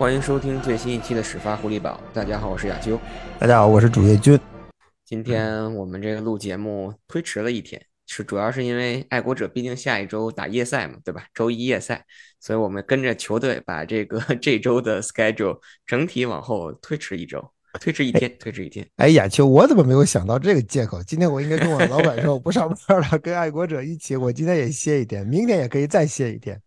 欢迎收听最新一期的始发狐狸堡。大家好，我是亚秋。大家好，我是主页君。今天我们这个录节目推迟了一天，是主要是因为爱国者毕竟下一周打夜赛嘛，对吧？周一夜赛，所以我们跟着球队把这个 这周的 schedule 整体往后推迟一周，推迟一天，推迟一天。哎，亚秋，我怎么没有想到这个借口？今天我应该跟我老板说，我不上班了，跟爱国者一起，我今天也歇一天，明天也可以再歇一天。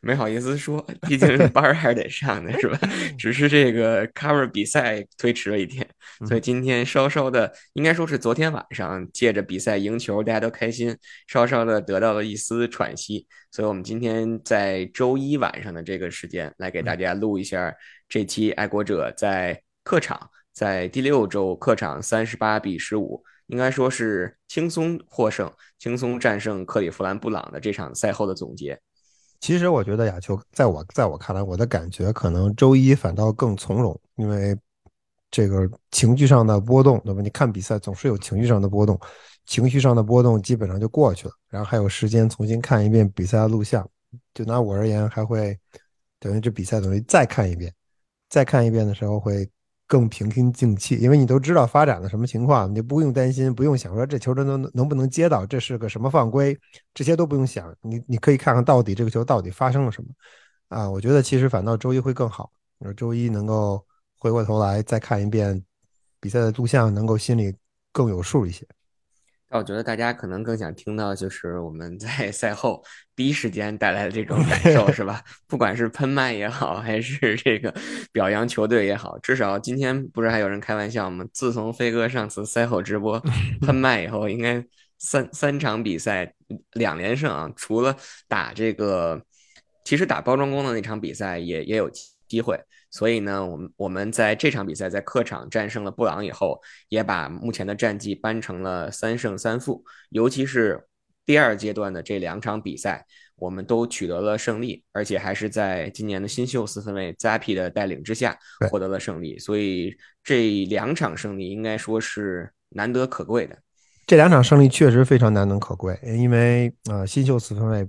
没好意思说，毕竟班还是得上的，是吧？只是这个 cover 比赛推迟了一天，所以今天稍稍的，应该说是昨天晚上借着比赛赢球，大家都开心，稍稍的得到了一丝喘息。所以我们今天在周一晚上的这个时间，来给大家录一下这期爱国者在客场，在第六周客场三十八比十五，应该说是轻松获胜，轻松战胜克利夫兰布朗的这场赛后的总结。其实我觉得亚秋，在我在我看来，我的感觉可能周一反倒更从容，因为这个情绪上的波动，对吧？你看比赛总是有情绪上的波动，情绪上的波动基本上就过去了，然后还有时间重新看一遍比赛的录像。就拿我而言，还会等于这比赛等于再看一遍，再看一遍的时候会。更平心静气，因为你都知道发展的什么情况，你不用担心，不用想说这球真能能不能接到，这是个什么犯规，这些都不用想，你你可以看看到底这个球到底发生了什么啊？我觉得其实反倒周一会更好，周一能够回过头来再看一遍比赛的录像，能够心里更有数一些。我觉得大家可能更想听到，就是我们在 赛后第一时间带来的这种感受，是吧？不管是喷麦也好，还是这个表扬球队也好，至少今天不是还有人开玩笑吗？自从飞哥上次赛后直播 喷麦以后，应该三三场比赛两连胜啊！除了打这个，其实打包装工的那场比赛也也有机会。所以呢，我们我们在这场比赛在客场战胜了布朗以后，也把目前的战绩扳成了三胜三负。尤其是第二阶段的这两场比赛，我们都取得了胜利，而且还是在今年的新秀四分卫 Zappy 的带领之下获得了胜利。所以这两场胜利应该说是难得可贵的。这两场胜利确实非常难能可贵，因为呃，新秀四分卫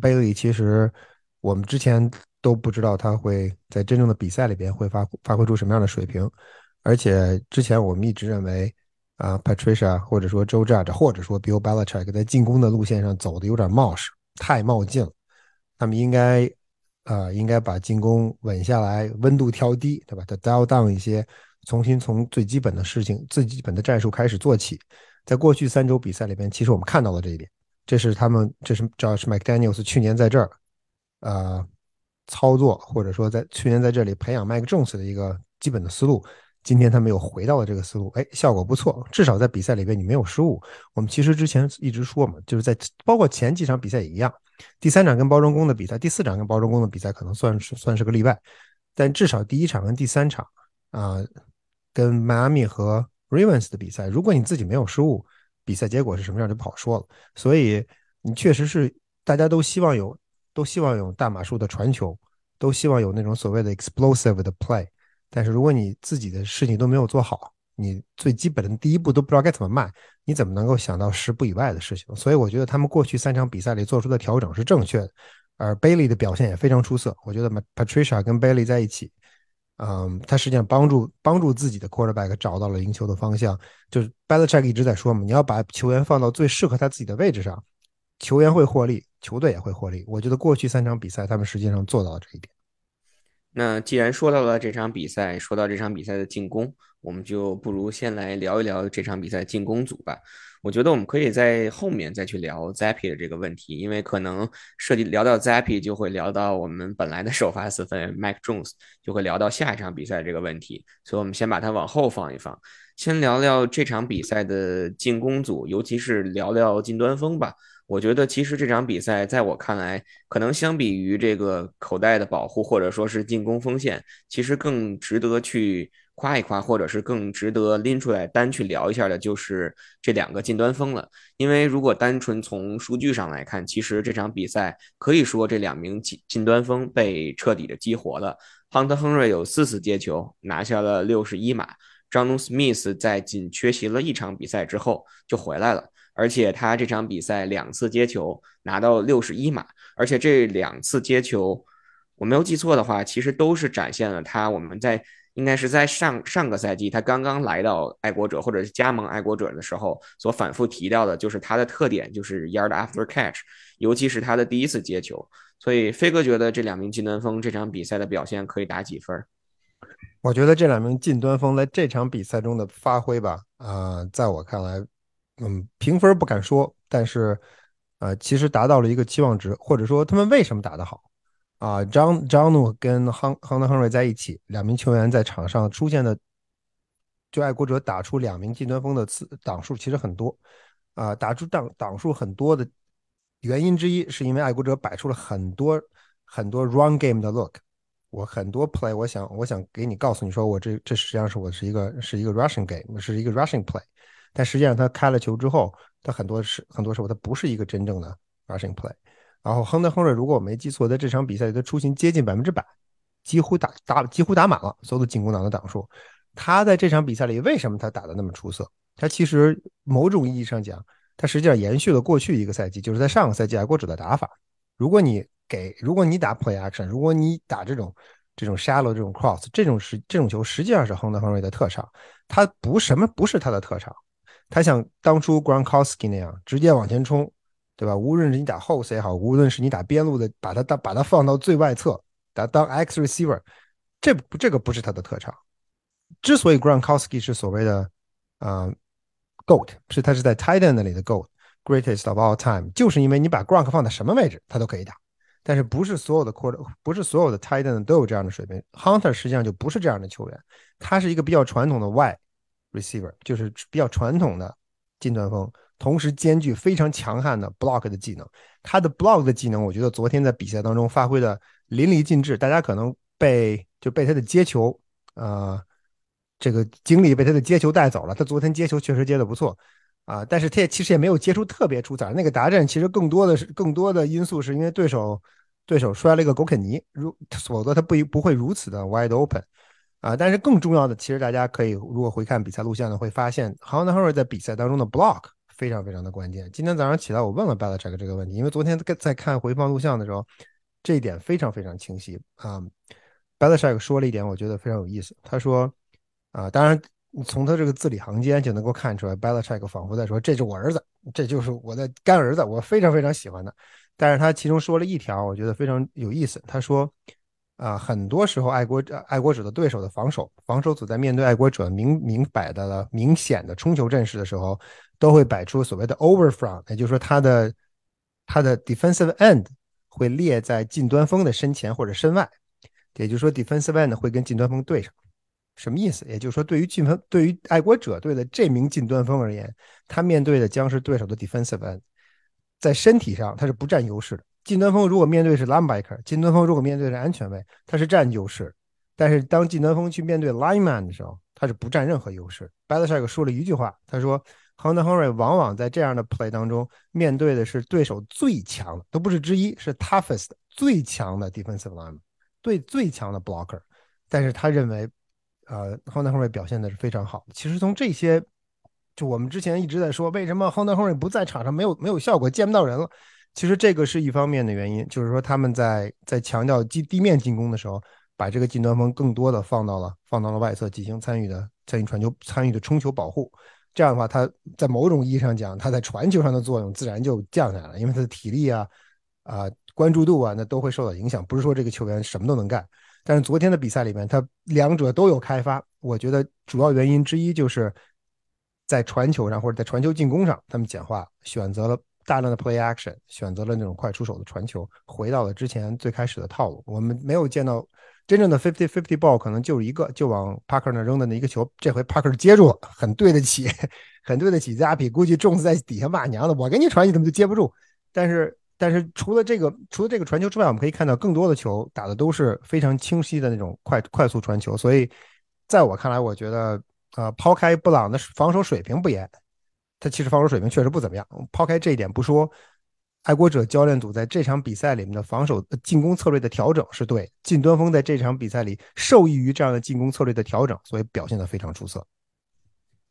Bailey 其实我们之前。都不知道他会在真正的比赛里边会发发挥出什么样的水平，而且之前我们一直认为啊，Patricia 或者说 Joe Judge 或者说 Bill Belichick 在进攻的路线上走的有点冒失，太冒进了。他们应该啊，应该把进攻稳下来，温度调低，对吧？他 dial down 一些，重新从最基本的事情、最基本的战术开始做起。在过去三周比赛里边，其实我们看到了这一点，这是他们，这是 Josh McDaniels 去年在这儿，啊。操作或者说在去年在这里培养 Mike Jones 的一个基本的思路，今天他们又回到了这个思路，哎，效果不错，至少在比赛里边你没有失误。我们其实之前一直说嘛，就是在包括前几场比赛也一样，第三场跟包装工的比赛，第四场跟包装工的比赛可能算是算是个例外，但至少第一场跟第三场啊，跟迈阿密和 Ravens 的比赛，如果你自己没有失误，比赛结果是什么样就不好说了。所以你确实是大家都希望有。都希望有大码数的传球，都希望有那种所谓的 explosive 的 play。但是如果你自己的事情都没有做好，你最基本的第一步都不知道该怎么迈，你怎么能够想到十步以外的事情？所以我觉得他们过去三场比赛里做出的调整是正确的，而 Bailey 的表现也非常出色。我觉得 Patricia 跟 Bailey 在一起，嗯，他实际上帮助帮助自己的 quarterback 找到了赢球的方向。就是 Belichick 一直在说嘛，你要把球员放到最适合他自己的位置上。球员会获利，球队也会获利。我觉得过去三场比赛，他们实际上做到了这一点。那既然说到了这场比赛，说到这场比赛的进攻，我们就不如先来聊一聊这场比赛进攻组吧。我觉得我们可以在后面再去聊 Zappy 的这个问题，因为可能涉及聊到 Zappy，就会聊到我们本来的首发四分 Mike Jones，就会聊到下一场比赛这个问题。所以我们先把它往后放一放，先聊聊这场比赛的进攻组，尤其是聊聊近端锋吧。我觉得其实这场比赛，在我看来，可能相比于这个口袋的保护，或者说是进攻锋线，其实更值得去夸一夸，或者是更值得拎出来单去聊一下的，就是这两个近端锋了。因为如果单纯从数据上来看，其实这场比赛可以说这两名近近端锋被彻底的激活了。亨特·亨瑞有四次接球拿下了六十一码，张东 Smith 在仅缺席了一场比赛之后就回来了。而且他这场比赛两次接球拿到六十一码，而且这两次接球，我没有记错的话，其实都是展现了他我们在应该是在上上个赛季他刚刚来到爱国者或者是加盟爱国者的时候所反复提到的，就是他的特点就是 yard after catch，尤其是他的第一次接球。所以飞哥觉得这两名技能锋这场比赛的表现可以打几分？我觉得这两名近端锋在这场比赛中的发挥吧，啊，在我看来，嗯，评分不敢说，但是，呃，其实达到了一个期望值，或者说他们为什么打得好啊？张张诺跟亨亨德亨瑞在一起，两名球员在场上出现的，就爱国者打出两名近端锋的次档数其实很多，啊，打出档档数很多的原因之一是因为爱国者摆出了很多很多 run game 的 look。我很多 play，我想我想给你告诉你说，我这这实际上是我是一个是一个 rushing game，是一个 rushing play，但实际上他开了球之后，他很多时很多时候他不是一个真正的 rushing play。然后亨德亨瑞，如果我没记错，在这场比赛里的出勤接近百分之百，几乎打打几乎打满了所有的进攻档的档数。他在这场比赛里为什么他打的那么出色？他其实某种意义上讲，他实际上延续了过去一个赛季，就是在上个赛季爱国者的打法。如果你给，如果你打 play action，如果你打这种这种 shallow 这种 cross，这种是这种球实际上是亨德亨瑞的特长。他不什么不是他的特长，他像当初 Gronkowski 那样直接往前冲，对吧？无论是你打后 C 也好，无论是你打边路的，把他当把他放到最外侧，打当 X receiver，这这个不是他的特长。之所以 Gronkowski 是所谓的啊 goat，是他是在 tighten 那里的 goat，greatest of all time，就是因为你把 Gronk 放在什么位置，他都可以打。但是不是所有的 quarter，不是所有的 tight end 都有这样的水平。Hunter 实际上就不是这样的球员，他是一个比较传统的 wide receiver，就是比较传统的近端锋，同时兼具非常强悍的 block 的技能。他的 block 的技能，我觉得昨天在比赛当中发挥的淋漓尽致。大家可能被就被他的接球，呃，这个精力被他的接球带走了。他昨天接球确实接的不错。啊，但是他也其实也没有接触特别出彩。那个达阵其实更多的是更多的因素是因为对手对手摔了一个狗啃泥，如否则他不不会如此的 wide open。啊，但是更重要的，其实大家可以如果回看比赛录像呢，会发现 Hunter Henry 在比赛当中的 block 非常非常的关键。今天早上起来我问了 Belichick 这个问题，因为昨天在看回放录像的时候，这一点非常非常清晰啊。Belichick 说了一点，我觉得非常有意思。他说啊，当然。从他这个字里行间就能够看出来，Belichick 仿佛在说：“这是我儿子，这就是我的干儿子，我非常非常喜欢的。”但是他其中说了一条，我觉得非常有意思。他说：“啊，很多时候爱国爱国者的对手的防守防守组在面对爱国者明明摆的了明显的冲球阵势的时候，都会摆出所谓的 over front，也就是说，他的他的 defensive end 会列在近端锋的身前或者身外，也就是说，defensive end 会跟近端锋对上。”什么意思？也就是说，对于近锋，对于爱国者队的这名近端锋而言，他面对的将是对手的 defensive end，在身体上他是不占优势的。近端锋如果面对是 linebacker，近端锋如果面对是安全位，他是占优势。但是当近端锋去面对 lineman 的时候，他是不占任何优势。Belichick 说了一句话，他说 h u n t e Henry 往往在这样的 play 当中，面对的是对手最强的，都不是之一，是 toughest 最强的 defensive line，对最强的 blocker。但是他认为。”呃，Hunter Henry 表现的是非常好。其实从这些，就我们之前一直在说，为什么 Hunter Henry 不在场上没有没有效果，见不到人了？其实这个是一方面的原因，就是说他们在在强调地地面进攻的时候，把这个近端锋更多的放到了放到了外侧进行参与的参与传球参与的冲球保护。这样的话，他在某种意义上讲，他在传球上的作用自然就降下来了，因为他的体力啊啊关注度啊那都会受到影响。不是说这个球员什么都能干。但是昨天的比赛里面，他两者都有开发。我觉得主要原因之一就是在传球上或者在传球进攻上，他们简化，选择了大量的 play action，选择了那种快出手的传球，回到了之前最开始的套路。我们没有见到真正的 fifty fifty ball，可能就是一个，就往 Parker 那扔的那一个球。这回 Parker 接住了，很对得起，很对得起 z a p p。估计重子在底下骂娘的，我给你传，你怎么就接不住？但是。但是除了这个，除了这个传球之外，我们可以看到更多的球打的都是非常清晰的那种快快速传球。所以，在我看来，我觉得，呃，抛开布朗的防守水平不言，他其实防守水平确实不怎么样。抛开这一点不说，爱国者教练组在这场比赛里面的防守进攻策略的调整是对，近端锋在这场比赛里受益于这样的进攻策略的调整，所以表现的非常出色。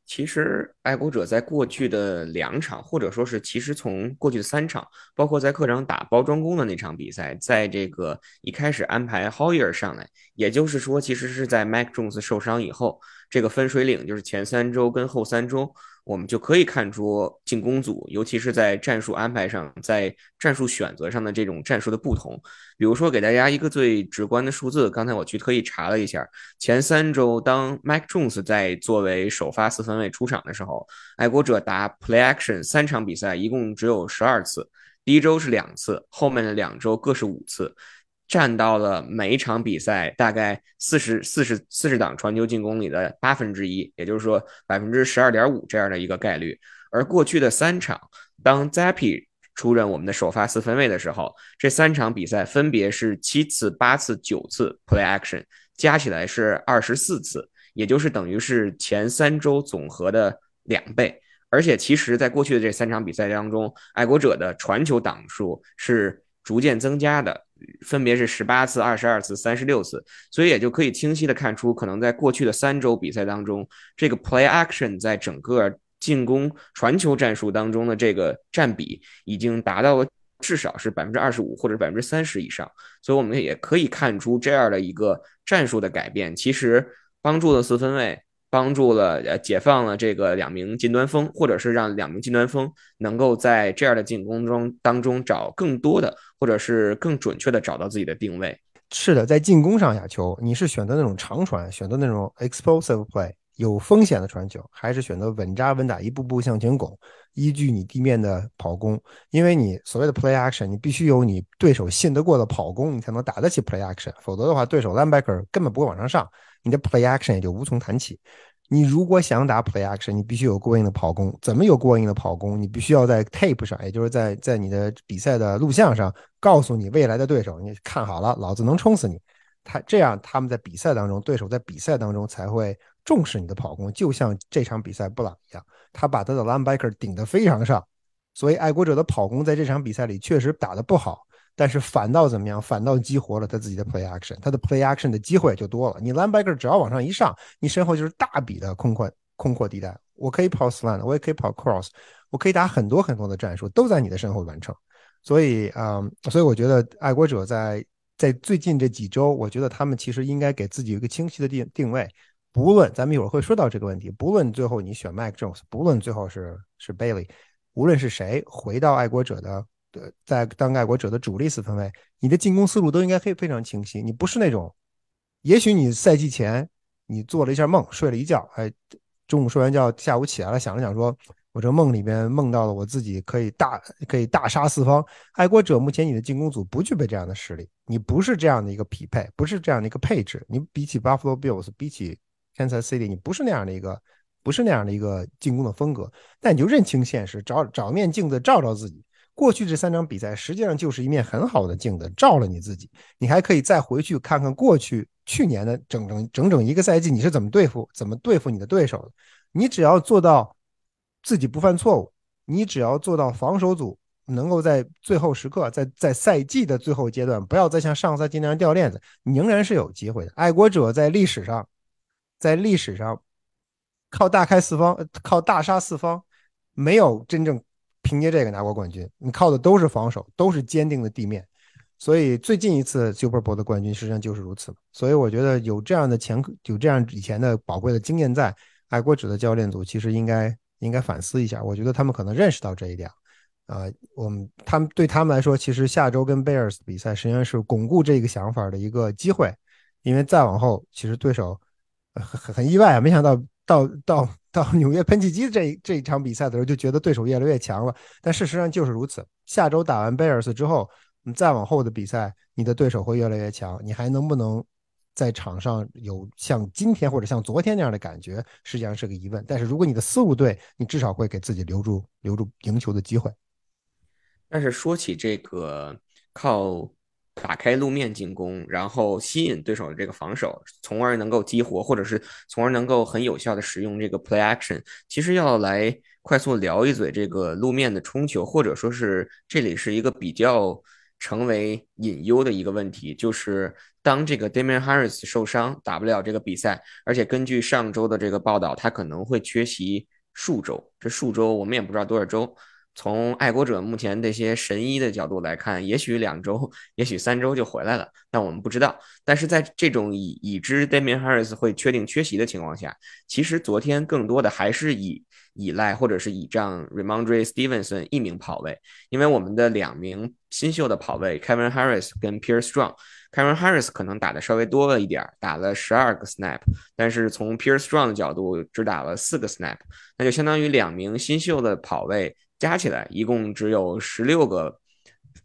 其实，爱国者在过去的两场，或者说是其实从过去的三场，包括在客场打包装工的那场比赛，在这个一开始安排 Hoyer 上来，也就是说，其实是在 Mac Jones 受伤以后，这个分水岭就是前三周跟后三周。我们就可以看出进攻组，尤其是在战术安排上，在战术选择上的这种战术的不同。比如说，给大家一个最直观的数字，刚才我去特意查了一下，前三周当 Mike Jones 在作为首发四分卫出场的时候，爱国者打 Play Action 三场比赛一共只有十二次，第一周是两次，后面的两周各是五次。占到了每一场比赛大概四十四十四十档传球进攻里的八分之一，也就是说百分之十二点五这样的一个概率。而过去的三场，当 Zappy 出任我们的首发四分卫的时候，这三场比赛分别是七次、八次、九次 play action，加起来是二十四次，也就是等于是前三周总和的两倍。而且其实，在过去的这三场比赛当中，爱国者的传球档数是逐渐增加的。分别是十八次、二十二次、三十六次，所以也就可以清晰的看出，可能在过去的三周比赛当中，这个 play action 在整个进攻传球战术当中的这个占比已经达到了至少是百分之二十五或者百分之三十以上，所以我们也可以看出这样的一个战术的改变，其实帮助了四分卫。帮助了呃解放了这个两名近端锋，或者是让两名近端锋能够在这样的进攻中当中找更多的，或者是更准确的找到自己的定位。是的，在进攻上，亚球你是选择那种长传，选择那种 explosive play 有风险的传球，还是选择稳扎稳打，一步步向前拱，依据你地面的跑攻？因为你所谓的 play action，你必须有你对手信得过的跑攻，你才能打得起 play action，否则的话，对手 linebacker 根本不会往上上。你的 play action 也就无从谈起。你如果想打 play action，你必须有过硬的跑攻。怎么有过硬的跑攻？你必须要在 tape 上，也就是在在你的比赛的录像上，告诉你未来的对手，你看好了，老子能冲死你。他这样，他们在比赛当中，对手在比赛当中才会重视你的跑攻。就像这场比赛布朗一样，他把他的 linebacker 顶得非常上，所以爱国者的跑攻在这场比赛里确实打得不好。但是反倒怎么样？反倒激活了他自己的 play action，他的 play action 的机会就多了。你 linebacker 只要往上一上，你身后就是大笔的空旷空阔地带。我可以跑 slant，我也可以跑 cross，我可以打很多很多的战术，都在你的身后完成。所以啊，所以我觉得爱国者在在最近这几周，我觉得他们其实应该给自己一个清晰的定定位。不论咱们一会儿会说到这个问题，不论最后你选 Mac Jones，不论最后是是 Bailey，无论是谁回到爱国者的。对，在当爱国者的主力四分卫，你的进攻思路都应该非非常清晰。你不是那种，也许你赛季前你做了一下梦，睡了一觉，哎，中午睡完觉，下午起来了，想了想，说我这梦里边梦到了我自己可以大可以大杀四方。爱国者目前你的进攻组不具备这样的实力，你不是这样的一个匹配，不是这样的一个配置。你比起 Buffalo Bills，比起 Kansas City，你不是那样的一个，不是那样的一个进攻的风格。但你就认清现实，找找面镜子照照自己。过去这三场比赛实际上就是一面很好的镜子，照了你自己。你还可以再回去看看过去去年的整整整整一个赛季，你是怎么对付怎么对付你的对手的。你只要做到自己不犯错误，你只要做到防守组能够在最后时刻，在在赛季的最后阶段，不要再像上赛季那样掉链子，你仍然是有机会的。爱国者在历史上，在历史上靠大开四方，靠大杀四方，没有真正。凭借这个拿过冠军，你靠的都是防守，都是坚定的地面，所以最近一次 Super Bowl 的冠军实际上就是如此。所以我觉得有这样的前，有这样以前的宝贵的经验在，爱国者的教练组其实应该应该反思一下。我觉得他们可能认识到这一点啊，我们他们对他们来说，其实下周跟 Bears 比赛实际上是巩固这个想法的一个机会，因为再往后，其实对手很很意外啊，没想到到到。到纽约喷气机这这一场比赛的时候，就觉得对手越来越强了。但事实上就是如此。下周打完贝尔斯之后，你再往后的比赛，你的对手会越来越强。你还能不能在场上有像今天或者像昨天那样的感觉，实际上是个疑问。但是如果你的思路对，你至少会给自己留住留住赢球的机会。但是说起这个靠。打开路面进攻，然后吸引对手的这个防守，从而能够激活，或者是从而能够很有效的使用这个 play action。其实要来快速聊一嘴这个路面的冲球，或者说是这里是一个比较成为隐忧的一个问题，就是当这个 Damian Harris 受伤打不了这个比赛，而且根据上周的这个报道，他可能会缺席数周，这数周我们也不知道多少周。从爱国者目前这些神医的角度来看，也许两周，也许三周就回来了，但我们不知道。但是在这种已已知 d a m i n Harris 会确定缺席的情况下，其实昨天更多的还是以依赖或者是倚仗 Ramondre Stevenson 一名跑位，因为我们的两名新秀的跑位 Kevin Harris 跟 Pierre Strong，Kevin Harris 可能打的稍微多了一点，打了十二个 snap，但是从 Pierre Strong 的角度只打了四个 snap，那就相当于两名新秀的跑位。加起来一共只有十六个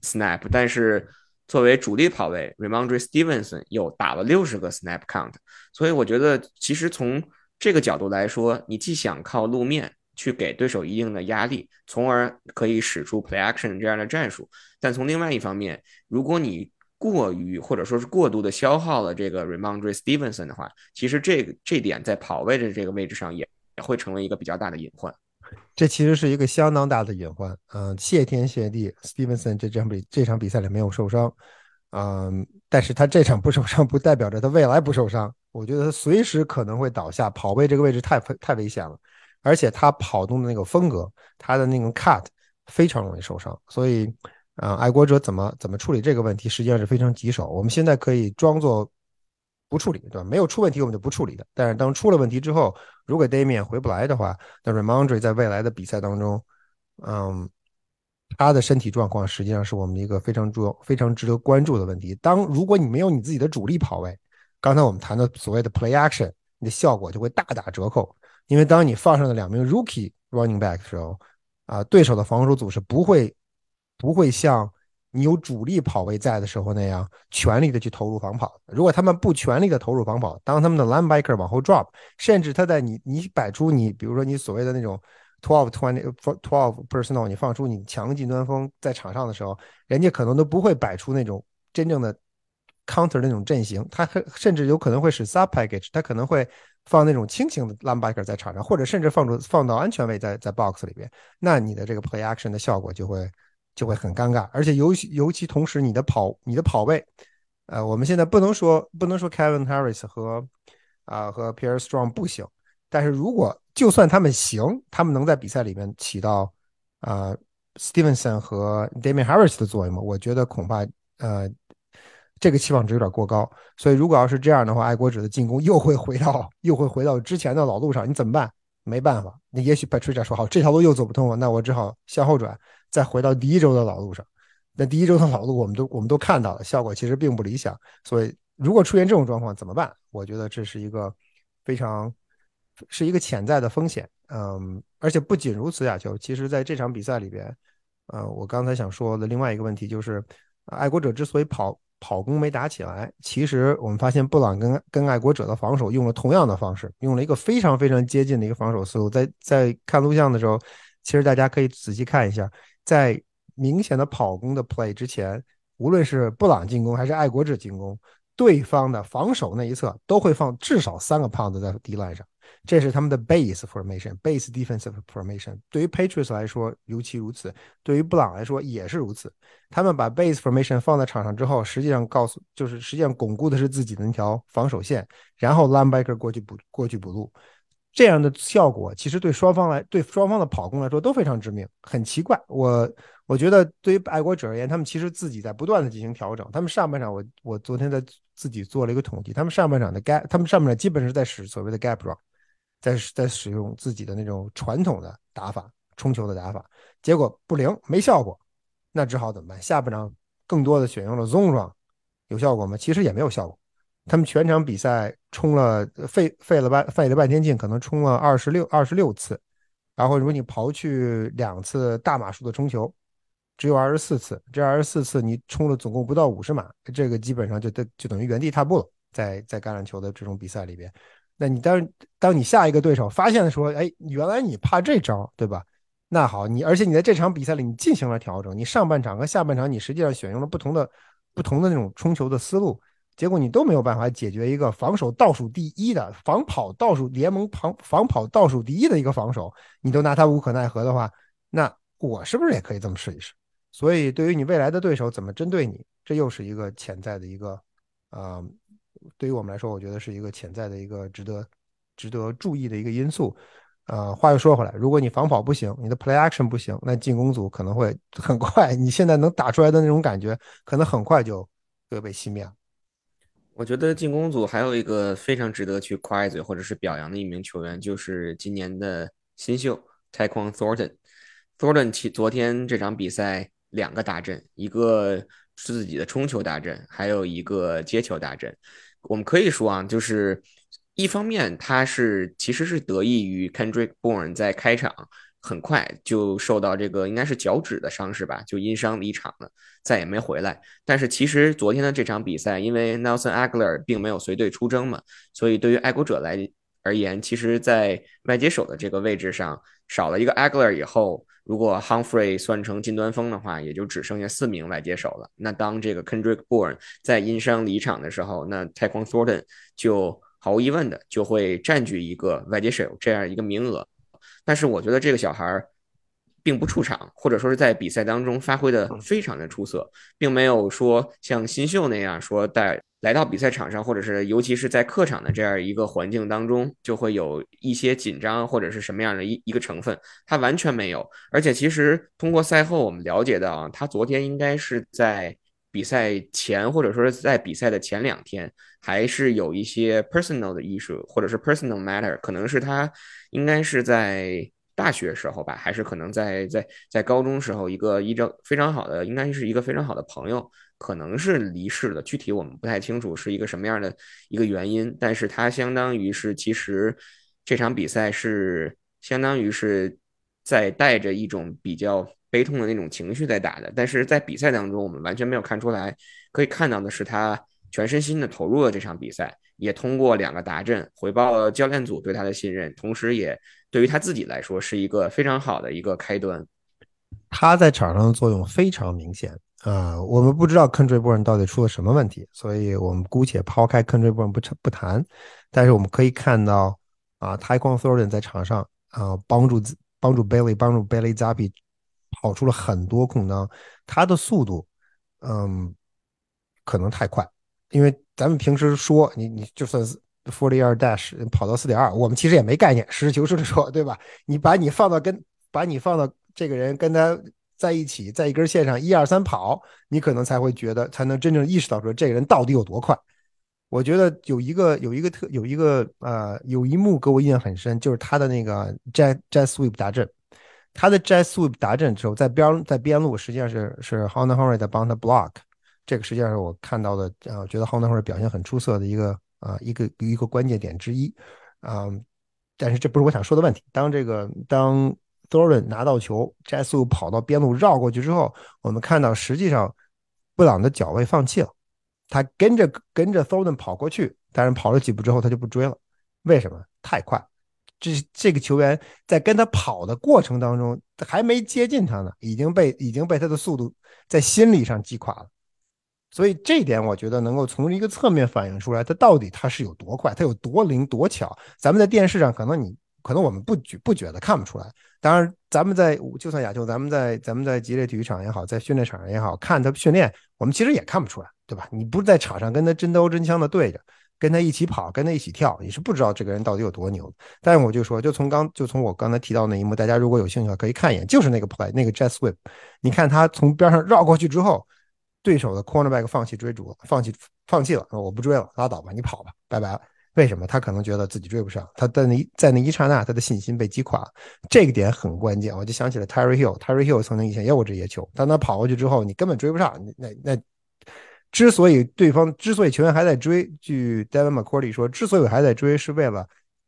snap，但是作为主力跑位，Remondre Stevenson 又打了六十个 snap count，所以我觉得其实从这个角度来说，你既想靠路面去给对手一定的压力，从而可以使出 play action 这样的战术，但从另外一方面，如果你过于或者说是过度的消耗了这个 Remondre Stevenson 的话，其实这个这点在跑位的这个位置上也也会成为一个比较大的隐患。这其实是一个相当大的隐患，嗯，谢天谢地，Stevenson 这场比这场比赛里没有受伤，嗯，但是他这场不受伤不代表着他未来不受伤，我觉得他随时可能会倒下，跑位这个位置太太危险了，而且他跑动的那个风格，他的那种 cut 非常容易受伤，所以，啊，爱国者怎么怎么处理这个问题，实际上是非常棘手，我们现在可以装作。不处理，对吧？没有出问题，我们就不处理的。但是当出了问题之后，如果 Damian 回不来的话，那 Ramondre 在未来的比赛当中，嗯，他的身体状况实际上是我们一个非常重要、非常值得关注的问题。当如果你没有你自己的主力跑位，刚才我们谈的所谓的 play action，你的效果就会大打折扣。因为当你放上了两名 rookie running back 的时候，啊，对手的防守组是不会不会像。你有主力跑位在的时候，那样全力的去投入防跑。如果他们不全力的投入防跑，当他们的 linebacker 往后 drop，甚至他在你你摆出你，比如说你所谓的那种 twelve twenty twelve personal，你放出你强劲端锋在场上的时候，人家可能都不会摆出那种真正的 counter 那种阵型，他甚至有可能会使 sub package，他可能会放那种轻型的 linebacker 在场上，或者甚至放出放到安全位在在 box 里边，那你的这个 play action 的效果就会。就会很尴尬，而且尤其尤其同时，你的跑你的跑位，呃，我们现在不能说不能说 Kevin Harris 和啊和 Pierre Strong 不行，但是如果就算他们行，他们能在比赛里面起到啊 Stevenson 和 Damian Harris 的作用吗？我觉得恐怕呃这个期望值有点过高。所以如果要是这样的话，爱国者的进攻又会回到又会回到之前的老路上，你怎么办？没办法，那也许 Patricia 说好这条路又走不通了，那我只好向后转。再回到第一周的老路上，那第一周的老路我们都我们都看到了，效果其实并不理想。所以如果出现这种状况怎么办？我觉得这是一个非常是一个潜在的风险。嗯，而且不仅如此，亚球，其实在这场比赛里边，呃，我刚才想说的另外一个问题就是，爱国者之所以跑跑攻没打起来，其实我们发现布朗跟跟爱国者的防守用了同样的方式，用了一个非常非常接近的一个防守思路。在在看录像的时候，其实大家可以仔细看一下。在明显的跑攻的 play 之前，无论是布朗进攻还是爱国者进攻，对方的防守那一侧都会放至少三个 pound 在 D line 上，这是他们的 base formation，base defensive formation。对于 Patriots 来说尤其如此，对于布朗来说也是如此。他们把 base formation 放在场上之后，实际上告诉就是实际上巩固的是自己的那条防守线，然后 linebacker 过去补过去补路。这样的效果其实对双方来，对双方的跑攻来说都非常致命。很奇怪，我我觉得对于爱国者而言，他们其实自己在不断的进行调整。他们上半场，我我昨天在自己做了一个统计，他们上半场的 gap，他们上半场基本是在使所谓的 gap run，在在使用自己的那种传统的打法，冲球的打法，结果不灵，没效果。那只好怎么办？下半场更多的选用了 zone run，有效果吗？其实也没有效果。他们全场比赛冲了费费了半费了半天劲，可能冲了二十六二十六次，然后如果你刨去两次大码数的冲球，只有二十四次。这二十四次你冲了总共不到五十码，这个基本上就等就等于原地踏步了。在在橄榄球的这种比赛里边，那你当当你下一个对手发现说，哎，原来你怕这招，对吧？那好，你而且你在这场比赛里你进行了调整，你上半场和下半场你实际上选用了不同的不同的那种冲球的思路。结果你都没有办法解决一个防守倒数第一的防跑倒数联盟防防跑倒数第一的一个防守，你都拿他无可奈何的话，那我是不是也可以这么试一试？所以对于你未来的对手怎么针对你，这又是一个潜在的一个啊、呃对于我们来说，我觉得是一个潜在的一个值得值得注意的一个因素。呃，话又说回来，如果你防跑不行，你的 play action 不行，那进攻组可能会很快，你现在能打出来的那种感觉，可能很快就就被熄灭了。我觉得进攻组还有一个非常值得去夸一嘴或者是表扬的一名球员，就是今年的新秀 Taekwon Thornton。Thornton 其昨天这场比赛两个大阵，一个是自己的冲球大阵，还有一个接球大阵。我们可以说啊，就是一方面他是其实是得益于 Kendrick Bourne 在开场很快就受到这个应该是脚趾的伤势吧，就因伤离场了，再也没回来。但是其实昨天的这场比赛，因为 Nelson Aguilar 并没有随队出征嘛，所以对于爱国者来而言，其实在外接手的这个位置上少了一个 Aguilar 以后，如果 Humphrey 算成近端锋的话，也就只剩下四名外接手了。那当这个 Kendrick Bourne 在因伤离场的时候，那 t a e k o n Thornton 就毫无疑问的就会占据一个外接手这样一个名额。但是我觉得这个小孩并不出场，或者说是在比赛当中发挥的非常的出色，并没有说像新秀那样说带来到比赛场上，或者是尤其是在客场的这样一个环境当中，就会有一些紧张或者是什么样的一一个成分，他完全没有。而且其实通过赛后我们了解到啊，他昨天应该是在比赛前，或者说是在比赛的前两天，还是有一些 personal 的艺术，或者是 personal matter，可能是他应该是在。大学时候吧，还是可能在在在高中时候，一个一个非常好的，应该是一个非常好的朋友，可能是离世了，具体我们不太清楚是一个什么样的一个原因，但是他相当于是其实这场比赛是相当于是在带着一种比较悲痛的那种情绪在打的，但是在比赛当中我们完全没有看出来，可以看到的是他全身心的投入了这场比赛，也通过两个达阵回报了教练组对他的信任，同时也。对于他自己来说是一个非常好的一个开端。他在场上的作用非常明显啊、我们不知道 Country Burn 到底出了什么问题，所以我们姑且抛开 Country Burn 不不谈。但是我们可以看到啊 t a e k w o n Thornton 在场上啊、帮助帮助 Bailey 帮助 Bailey Zappi 跑出了很多空当。他的速度，嗯，可能太快，因为咱们平时说你你就算是。forty yard dash 跑到四点二，我们其实也没概念，实事求是的说，对吧？你把你放到跟把你放到这个人跟他在一起，在一根线上一二三跑，你可能才会觉得，才能真正意识到说这个人到底有多快。我觉得有一个有一个特有一个呃有一幕给我印象很深，就是他的那个 jet jet sweep 达阵，他的 jet sweep 达阵之后，在边在边路实际上是是 Honda Henry 在帮他 block，这个实际上是我看到的，呃，觉得 Honda Henry 表现很出色的一个。啊，一个一个关键点之一，啊，但是这不是我想说的问题。当这个当 Thornton 拿到球 j e s u 跑到边路绕过去之后，我们看到实际上布朗的脚位放弃了，他跟着跟着 Thornton 跑过去，但是跑了几步之后他就不追了，为什么？太快。这这个球员在跟他跑的过程当中，还没接近他呢，已经被已经被他的速度在心理上击垮了。所以这点，我觉得能够从一个侧面反映出来，他到底他是有多快，他有多灵多巧。咱们在电视上可能你可能我们不觉不觉得看不出来。当然，咱们在就算亚秋，咱们在咱们在吉列体育场也好，在训练场上也好看他训练，我们其实也看不出来，对吧？你不是在场上跟他真刀真枪的对着，跟他一起跑，跟他一起跳，你是不知道这个人到底有多牛。但是我就说，就从刚就从我刚才提到那一幕，大家如果有兴趣的话可以看一眼，就是那个 play 那个 jet sweep，你看他从边上绕过去之后。对手的 cornerback 放弃追逐，放弃放弃了，我不追了，拉倒吧，你跑吧，拜拜了。为什么？他可能觉得自己追不上，他在那在那一刹那，他的信心被击垮，这个点很关键。我就想起了 Terry Hill，Terry Hill 曾经以前也有这些球，当他跑过去之后，你根本追不上。那那之所以对方之所以球员还在追，据 Devin McCourty 说，之所以还在追，是为了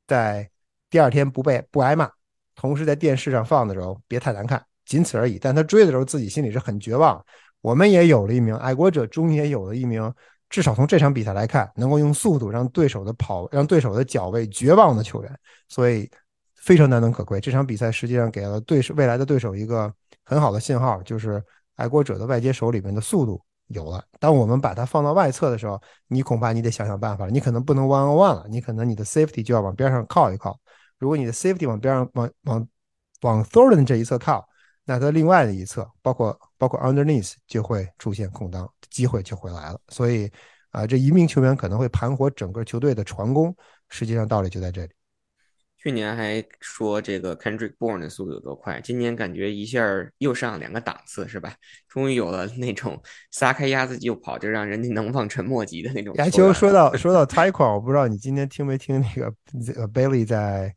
在第二天不被不挨骂，同时在电视上放的时候别太难看，仅此而已。但他追的时候自己心里是很绝望。我们也有了一名爱国者中也有了一名，至少从这场比赛来看，能够用速度让对手的跑，让对手的脚位绝望的球员，所以非常难能可贵。这场比赛实际上给了对手未来的对手一个很好的信号，就是爱国者的外接手里面的速度有了。当我们把它放到外侧的时候，你恐怕你得想想办法了。你可能不能 one on one 了，你可能你的 safety 就要往边上靠一靠。如果你的 safety 往边上往往往 Thornton 这一侧靠。那它另外的一侧，包括包括 underneath 就会出现空当，机会就回来了。所以啊，这一名球员可能会盘活整个球队的传攻，实际上道理就在这里。去年还说这个 Kendrick Bourne 的速度有多快，今年感觉一下又上两个档次，是吧？终于有了那种撒开鸭子就跑，就让人家能望尘莫及的那种。亚球说到说到 t 况，我不知道你今天听没听那个 Bailey 在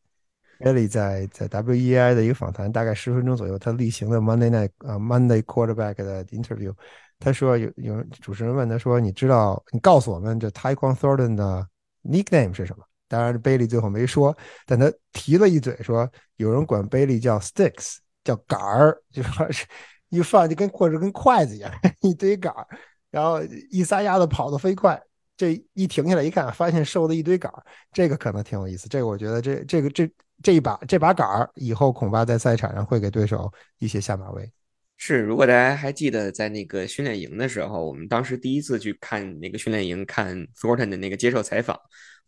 Bailey 在在 WEI 的一个访谈，大概十分钟左右，他例行的 Monday Night 啊 Monday Quarterback 的 interview，他说有有主持人问他说，你知道你告诉我们这 t 况 Thornton 的 nickname 是什么？当然，贝利最后没说，但他提了一嘴，说有人管贝利叫 sticks，叫杆儿，就说是一放就跟或者跟筷子一样，一堆杆儿，然后一撒丫子跑得飞快，这一停下来一看，发现收了一堆杆儿，这个可能挺有意思。这个我觉得这这个这这一把这把杆儿以后恐怕在赛场上会给对手一些下马威。是，如果大家还记得在那个训练营的时候，我们当时第一次去看那个训练营，看 Thornton 的那个接受采访。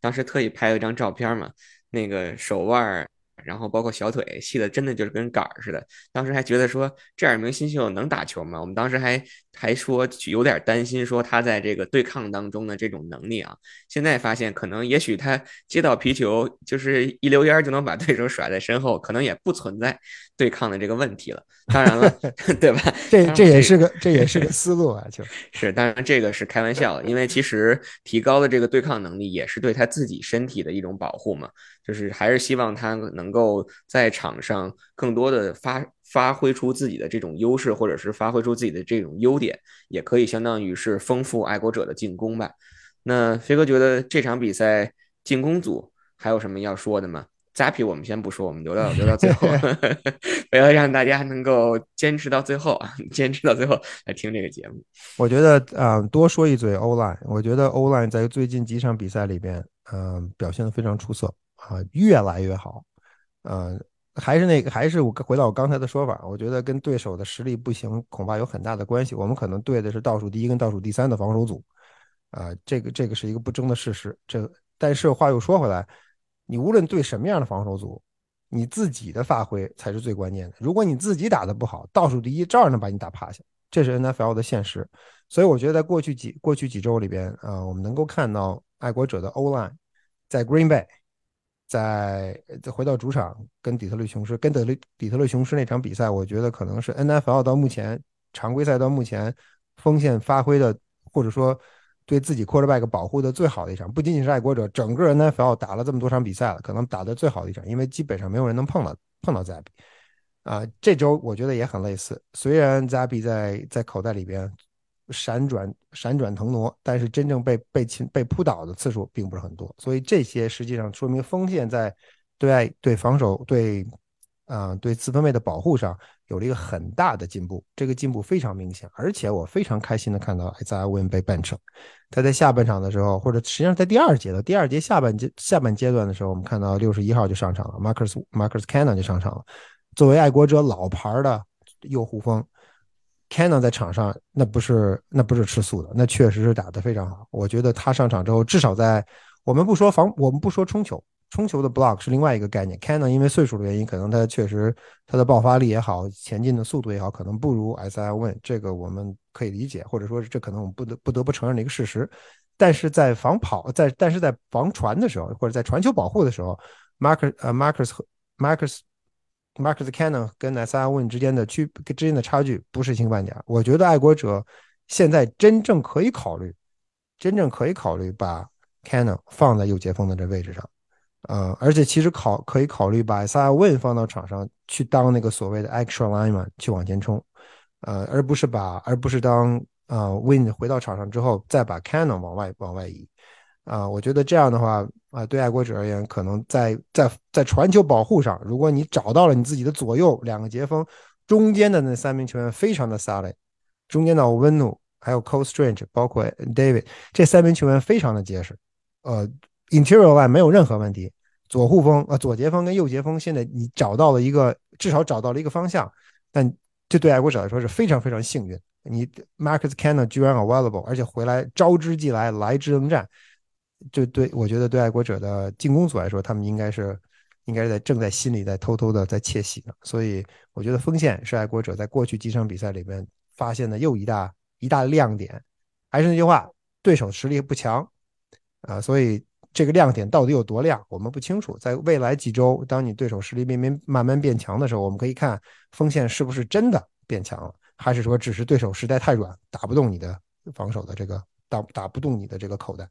当时特意拍了一张照片嘛，那个手腕。然后包括小腿细的，真的就是跟杆儿似的。当时还觉得说这样一名新秀能打球吗？我们当时还还说有点担心，说他在这个对抗当中的这种能力啊。现在发现可能也许他接到皮球就是一溜烟就能把对手甩在身后，可能也不存在对抗的这个问题了。当然了，对吧？这这也是个这也是个思路啊，就是当然这个是开玩笑，因为其实提高了这个对抗能力也是对他自己身体的一种保护嘛。就是还是希望他能够在场上更多的发发挥出自己的这种优势，或者是发挥出自己的这种优点，也可以相当于是丰富爱国者的进攻吧。那飞哥觉得这场比赛进攻组还有什么要说的吗？Zappy 我们先不说，我们留到留到最后，为了让大家能够坚持到最后啊，坚持到最后来听这个节目。我觉得啊，多说一嘴 O line，我觉得 O line 在最近几场比赛里边，嗯，表现的非常出色。啊，越来越好，呃，还是那个，还是我回到我刚才的说法，我觉得跟对手的实力不行，恐怕有很大的关系。我们可能对的是倒数第一跟倒数第三的防守组，啊，这个这个是一个不争的事实。这但是话又说回来，你无论对什么样的防守组，你自己的发挥才是最关键的。如果你自己打的不好，倒数第一照样能把你打趴下，这是 NFL 的现实。所以我觉得在过去几过去几周里边，啊，我们能够看到爱国者的 O line 在 Green Bay。在再回到主场跟底特律雄狮，跟德律底特律雄狮那场比赛，我觉得可能是 NFL 到目前常规赛到目前锋线发挥的，或者说对自己 quarterback 保护的最好的一场。不仅仅是爱国者，整个 NFL 打了这么多场比赛了，可能打的最好的一场，因为基本上没有人能碰到碰到 Zabi。啊，这周我觉得也很类似，虽然 Zabi 在在口袋里边。闪转闪转腾挪，但是真正被被擒被扑倒的次数并不是很多，所以这些实际上说明锋线在对爱对防守对啊对四分卫的保护上有了一个很大的进步，这个进步非常明显，而且我非常开心的看到艾扎文被 bench，他在下半场的时候，或者实际上在第二节的第二节下半阶下半阶段的时候，我们看到六十一号就上场了，Marcus Marcus Cannon 就上场了，作为爱国者老牌的右护锋。Cannon 在场上那不是那不是吃素的，那确实是打得非常好。我觉得他上场之后，至少在我们不说防，我们不说冲球，冲球的 block 是另外一个概念。Cannon 因为岁数的原因，可能他确实他的爆发力也好，前进的速度也好，可能不如 S I Win，这个我们可以理解，或者说是这可能我们不得不得不承认的一个事实。但是在防跑，在但是在防传的时候，或者在传球保护的时候，Marcus 呃 Marcus Marcus。Marcus Cannon 跟 Isaiah Win 之间的区之间的差距不是星半点。我觉得爱国者现在真正可以考虑，真正可以考虑把 Cannon 放在右接锋的这位置上，呃，而且其实考可以考虑把 s i Win 放到场上去当那个所谓的 extra lineman 去往前冲，呃，而不是把而不是当呃 Win 回到场上之后再把 Cannon 往外往外移。啊，我觉得这样的话，啊，对爱国者而言，可能在在在传球保护上，如果你找到了你自己的左右两个截锋，中间的那三名球员非常的 solid，中间的温努还有 Cole Strange，包括 David 这三名球员非常的结实，呃，interior line 没有任何问题，左护锋呃左截锋跟右截锋现在你找到了一个至少找到了一个方向，但这对爱国者来说是非常非常幸运，你 Marcus Cannon 居然 available，而且回来招之即来，来之能战。就对我觉得对爱国者的进攻组来说，他们应该是应该是在正在心里在偷偷的在窃喜呢。所以我觉得锋线是爱国者在过去几场比赛里面发现的又一大一大亮点。还是那句话，对手实力不强啊，所以这个亮点到底有多亮，我们不清楚。在未来几周，当你对手实力慢慢慢慢变强的时候，我们可以看锋线是不是真的变强了，还是说只是对手实在太软，打不动你的防守的这个打打不动你的这个口袋。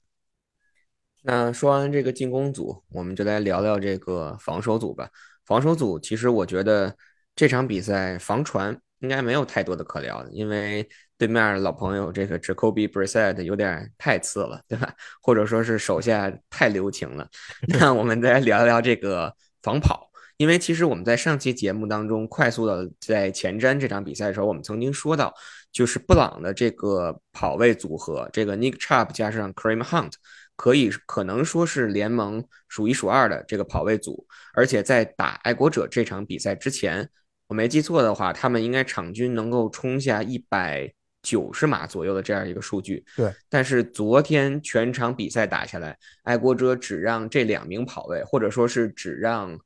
那说完这个进攻组，我们就来聊聊这个防守组吧。防守组其实我觉得这场比赛防传应该没有太多的可聊的，因为对面老朋友这个 Jacoby Brissett 有点太次了，对吧？或者说是手下太留情了。那我们再聊一聊这个防跑，因为其实我们在上期节目当中快速的在前瞻这场比赛的时候，我们曾经说到，就是布朗的这个跑位组合，这个 Nick Chubb 加上 Kareem Hunt。可以可能说是联盟数一数二的这个跑位组，而且在打爱国者这场比赛之前，我没记错的话，他们应该场均能够冲下一百九十码左右的这样一个数据。对，但是昨天全场比赛打下来，爱国者只让这两名跑位，或者说是只让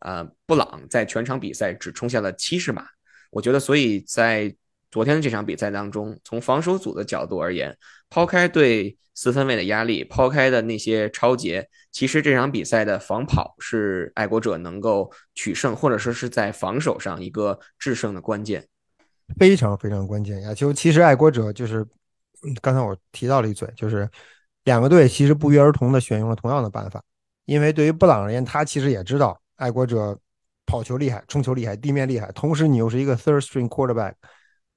呃布朗在全场比赛只冲下了七十码。我觉得，所以在昨天的这场比赛当中，从防守组的角度而言，抛开对四分卫的压力，抛开的那些超节，其实这场比赛的防跑是爱国者能够取胜，或者说是在防守上一个制胜的关键，非常非常关键。亚秋，其实爱国者就是刚才我提到了一嘴，就是两个队其实不约而同的选用了同样的办法，因为对于布朗而言，他其实也知道爱国者跑球厉害，冲球厉害，地面厉害，同时你又是一个 third string quarterback。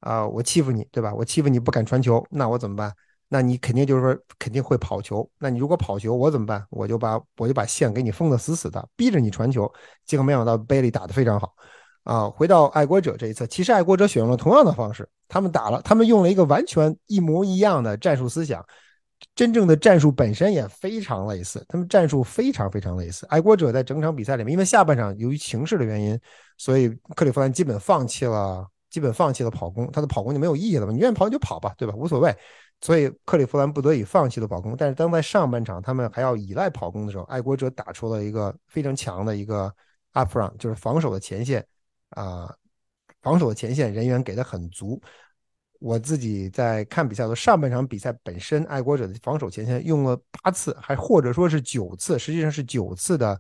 啊，我欺负你，对吧？我欺负你不敢传球，那我怎么办？那你肯定就是说肯定会跑球。那你如果跑球，我怎么办？我就把我就把线给你封得死死的，逼着你传球。结果没想到贝利打得非常好。啊，回到爱国者这一侧，其实爱国者选用了同样的方式，他们打了，他们用了一个完全一模一样的战术思想，真正的战术本身也非常类似，他们战术非常非常类似。爱国者在整场比赛里面，因为下半场由于形势的原因，所以克利夫兰基本放弃了。基本放弃了跑攻，他的跑攻就没有意义了嘛？你愿意跑你就跑吧，对吧？无所谓。所以克利夫兰不得已放弃了跑攻。但是当在上半场他们还要依赖跑攻的时候，爱国者打出了一个非常强的一个 up front，就是防守的前线啊，防守的前线人员给的很足。我自己在看比赛的上半场比赛本身，爱国者的防守前线用了八次，还或者说是九次，实际上是九次的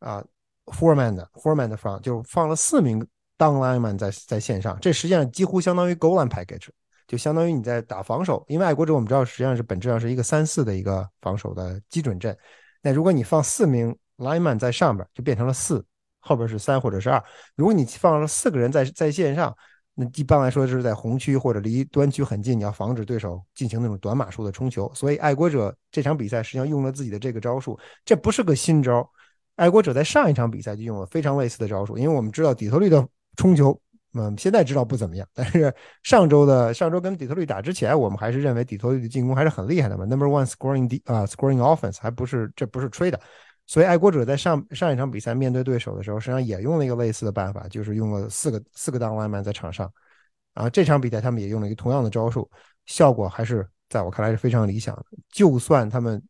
啊，four man 的 four man 的 front，就放了四名。当 lineman 在在线上，这实际上几乎相当于 goal line package，就相当于你在打防守。因为爱国者我们知道，实际上是本质上是一个三四的一个防守的基准阵。那如果你放四名 lineman 在上边，就变成了四，后边是三或者是二。如果你放了四个人在在线上，那一般来说就是在红区或者离端区很近，你要防止对手进行那种短码数的冲球。所以爱国者这场比赛实际上用了自己的这个招数，这不是个新招。爱国者在上一场比赛就用了非常类似的招数，因为我们知道底特律的。冲球，嗯，现在知道不怎么样，但是上周的上周跟底特律打之前，我们还是认为底特律的进攻还是很厉害的嘛，Number one scoring 第啊 scoring offense 还不是这不是吹的，所以爱国者在上上一场比赛面对对手的时候，实际上也用了一个类似的办法，就是用了四个四个当 lineman 在场上，啊，这场比赛他们也用了一个同样的招数，效果还是在我看来是非常理想的，就算他们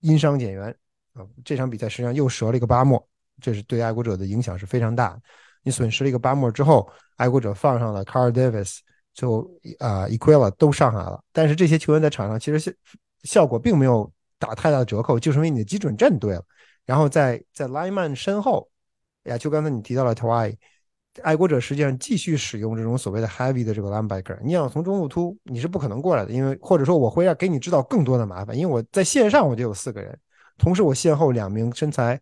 因伤减员啊，这场比赛实际上又折了一个巴莫，这是对爱国者的影响是非常大的。你损失了一个巴莫之后，爱国者放上了 Carl Davis，就啊 e q u i l a 都上来了。但是这些球员在场上其实效效果并没有打太大的折扣，就是因为你的基准阵对了。然后在在莱曼身后，呀，就刚才你提到了 t w i 爱国者实际上继续使用这种所谓的 Heavy 的这个 Linebacker。你想从中路突，你是不可能过来的，因为或者说我会让给你制造更多的麻烦，因为我在线上我就有四个人，同时我线后两名身材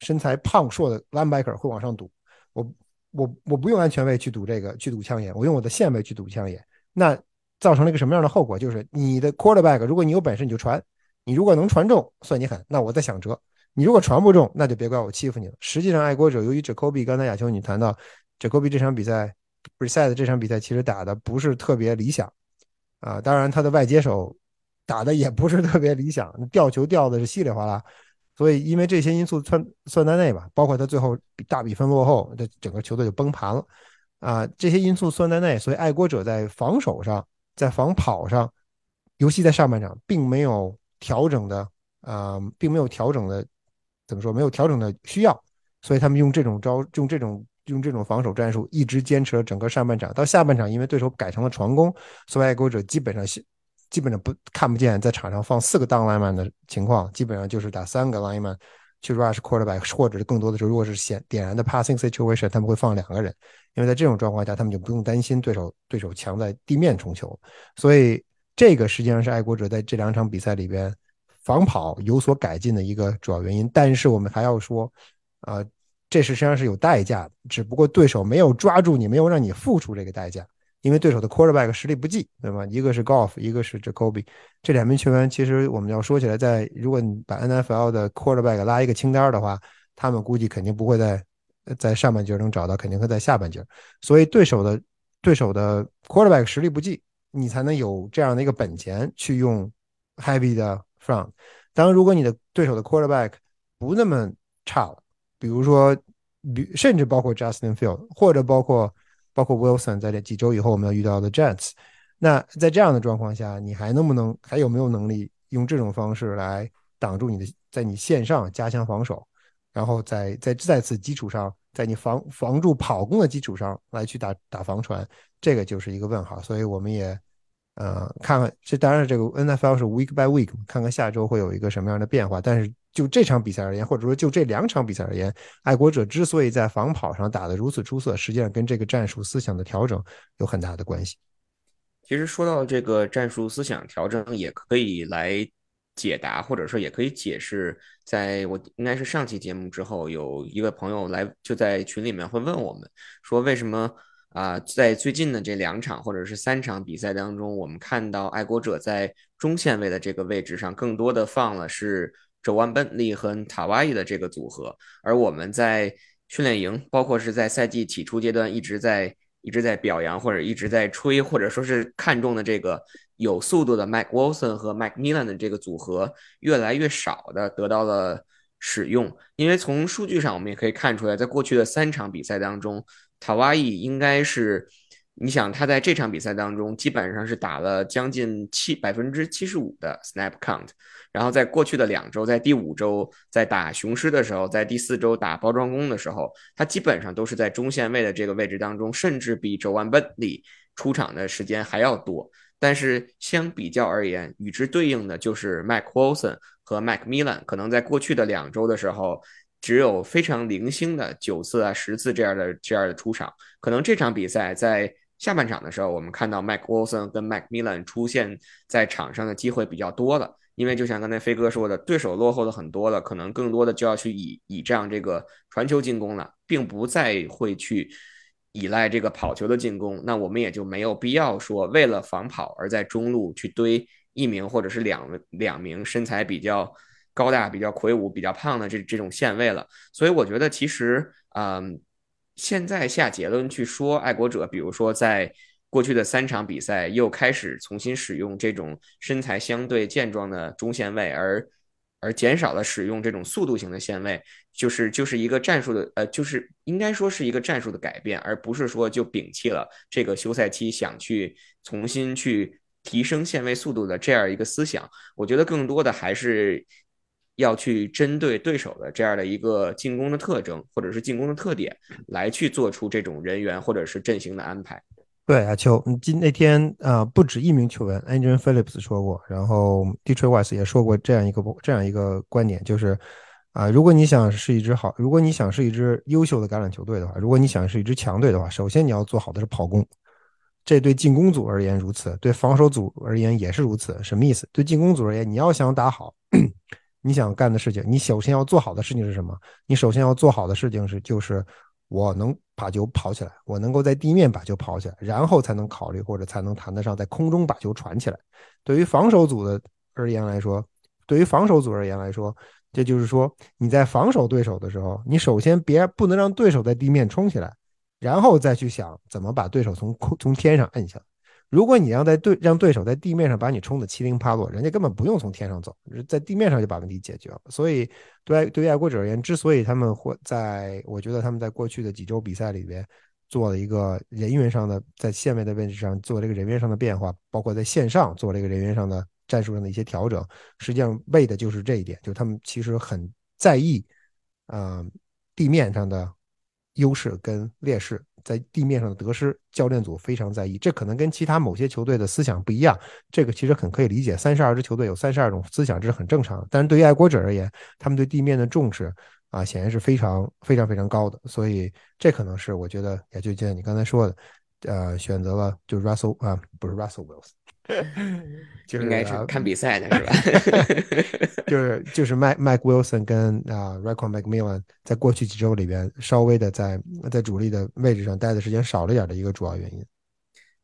身材胖硕的 Linebacker 会往上堵。我我我不用安全位去堵这个去堵枪眼，我用我的线位去堵枪眼，那造成了一个什么样的后果？就是你的 quarterback，如果你有本事你就传，你如果能传中算你狠，那我再想辙；你如果传不中，那就别怪我欺负你了。实际上，爱国者由于 Jacoby，刚才亚秋你谈到 Jacoby 这场比赛 r e s e t 这场比赛其实打的不是特别理想啊，当然他的外接手打的也不是特别理想，吊球吊的是稀里哗啦。所以，因为这些因素算算在内吧，包括他最后大比分落后，这整个球队就崩盘了啊。这些因素算在内，所以爱国者在防守上，在防跑上，尤其在上半场，并没有调整的啊，并没有调整的，怎么说？没有调整的需要所以他们用这种招，用这种用这种防守战术，一直坚持了整个上半场。到下半场，因为对手改成了传攻，所以爱国者基本上是基本上不看不见在场上放四个 down lineman 的情况，基本上就是打三个 lineman 去 rush quarterback，或者是更多的时候，如果是显点燃的 passing situation，他们会放两个人，因为在这种状况下，他们就不用担心对手对手强在地面冲球，所以这个实际上是爱国者在这两场比赛里边防跑有所改进的一个主要原因。但是我们还要说，呃，这是实际上是有代价的，只不过对手没有抓住你，没有让你付出这个代价。因为对手的 quarterback 实力不济，对吧？一个是 Golf，一个是 Jacoby，这两名球员其实我们要说起来，在如果你把 NFL 的 quarterback 拉一个清单的话，他们估计肯定不会在在上半截能找到，肯定会在下半截。所以对手的对手的 quarterback 实力不济，你才能有这样的一个本钱去用 heavy 的 front。当然，如果你的对手的 quarterback 不那么差了，比如说，比甚至包括 Justin Field，或者包括。包括 Wilson 在这几周以后我们要遇到的 Jets，那在这样的状况下，你还能不能还有没有能力用这种方式来挡住你的在你线上加强防守，然后在在在此基础上，在你防防住跑攻的基础上来去打打防传，这个就是一个问号。所以我们也呃看看，这当然这个 NFL 是 week by week，看看下周会有一个什么样的变化，但是。就这场比赛而言，或者说就这两场比赛而言，爱国者之所以在防跑上打得如此出色，实际上跟这个战术思想的调整有很大的关系。其实说到这个战术思想调整，也可以来解答，或者说也可以解释。在我应该是上期节目之后，有一个朋友来就在群里面会问我们说，为什么啊，在最近的这两场或者是三场比赛当中，我们看到爱国者在中线位的这个位置上，更多的放了是。手腕本利和塔瓦伊的这个组合，而我们在训练营，包括是在赛季起初阶段，一直在一直在表扬或者一直在吹，或者说是看中的这个有速度的 Mike Wilson 和 Mike Millen 的这个组合，越来越少的得到了使用。因为从数据上我们也可以看出来，在过去的三场比赛当中，塔瓦伊应该是。你想他在这场比赛当中基本上是打了将近七百分之七十五的 snap count，然后在过去的两周，在第五周在打雄狮的时候，在第四周打包装工的时候，他基本上都是在中线位的这个位置当中，甚至比 Joan Bentley 出场的时间还要多。但是相比较而言，与之对应的就是 Mike Wilson 和 Mike Millen，可能在过去的两周的时候，只有非常零星的九次啊十次这样的这样的出场，可能这场比赛在。下半场的时候，我们看到 Mike Wilson 跟 Mike Millen 出现在场上的机会比较多了，因为就像刚才飞哥说的，对手落后了很多了，可能更多的就要去倚倚仗这个传球进攻了，并不再会去依赖这个跑球的进攻。那我们也就没有必要说为了防跑而在中路去堆一名或者是两两名身材比较高大、比较魁梧、比较胖的这这种线位了。所以我觉得其实，嗯。现在下结论去说，爱国者，比如说在过去的三场比赛又开始重新使用这种身材相对健壮的中线位，而而减少了使用这种速度型的线位，就是就是一个战术的，呃，就是应该说是一个战术的改变，而不是说就摒弃了这个休赛期想去重新去提升线位速度的这样一个思想。我觉得更多的还是。要去针对对手的这样的一个进攻的特征，或者是进攻的特点，来去做出这种人员或者是阵型的安排。对，阿秋，今那天啊，不止一名球员 a n g e l Phillips 说过，然后 Detroit West 也说过这样一个这样一个观点，就是啊，如果你想是一支好，如果你想是一支优秀的橄榄球队的话，如果你想是一支强队的话，首先你要做好的是跑攻，这对进攻组而言如此，对防守组而言也是如此。什么意思？对进攻组而言，你要想打好。你想干的事情，你首先要做好的事情是什么？你首先要做好的事情是，就是我能把球跑起来，我能够在地面把球跑起来，然后才能考虑或者才能谈得上在空中把球传起来。对于防守组的而言来说，对于防守组而言来说，这就是说你在防守对手的时候，你首先别不能让对手在地面冲起来，然后再去想怎么把对手从空从天上摁下来。如果你让在对让对手在地面上把你冲得七零八落，人家根本不用从天上走，在地面上就把问题解决了。所以，对对于爱国者而言，之所以他们会在，我觉得他们在过去的几周比赛里边做了一个人员上的，在线位的位置上做了一个人员上的变化，包括在线上做了一个人员上的战术上的一些调整，实际上为的就是这一点，就是他们其实很在意，嗯，地面上的优势跟劣势，在地面上的得失，教练组非常在意。这可能跟其他某些球队的思想不一样，这个其实很可以理解。三十二支球队有三十二种思想，这是很正常的。但是对于爱国者而言，他们对地面的重视啊，显然是非常非常非常高的。所以这可能是我觉得，也就像你刚才说的，呃，选择了就是 Russell 啊，不是 Russell Wilson。就应该是看比赛的是吧？就是就是 Mike Mike Wilson 跟啊 Recon McMillan 在过去几周里边稍微的在在主力的位置上待的时间少了点的一个主要原因。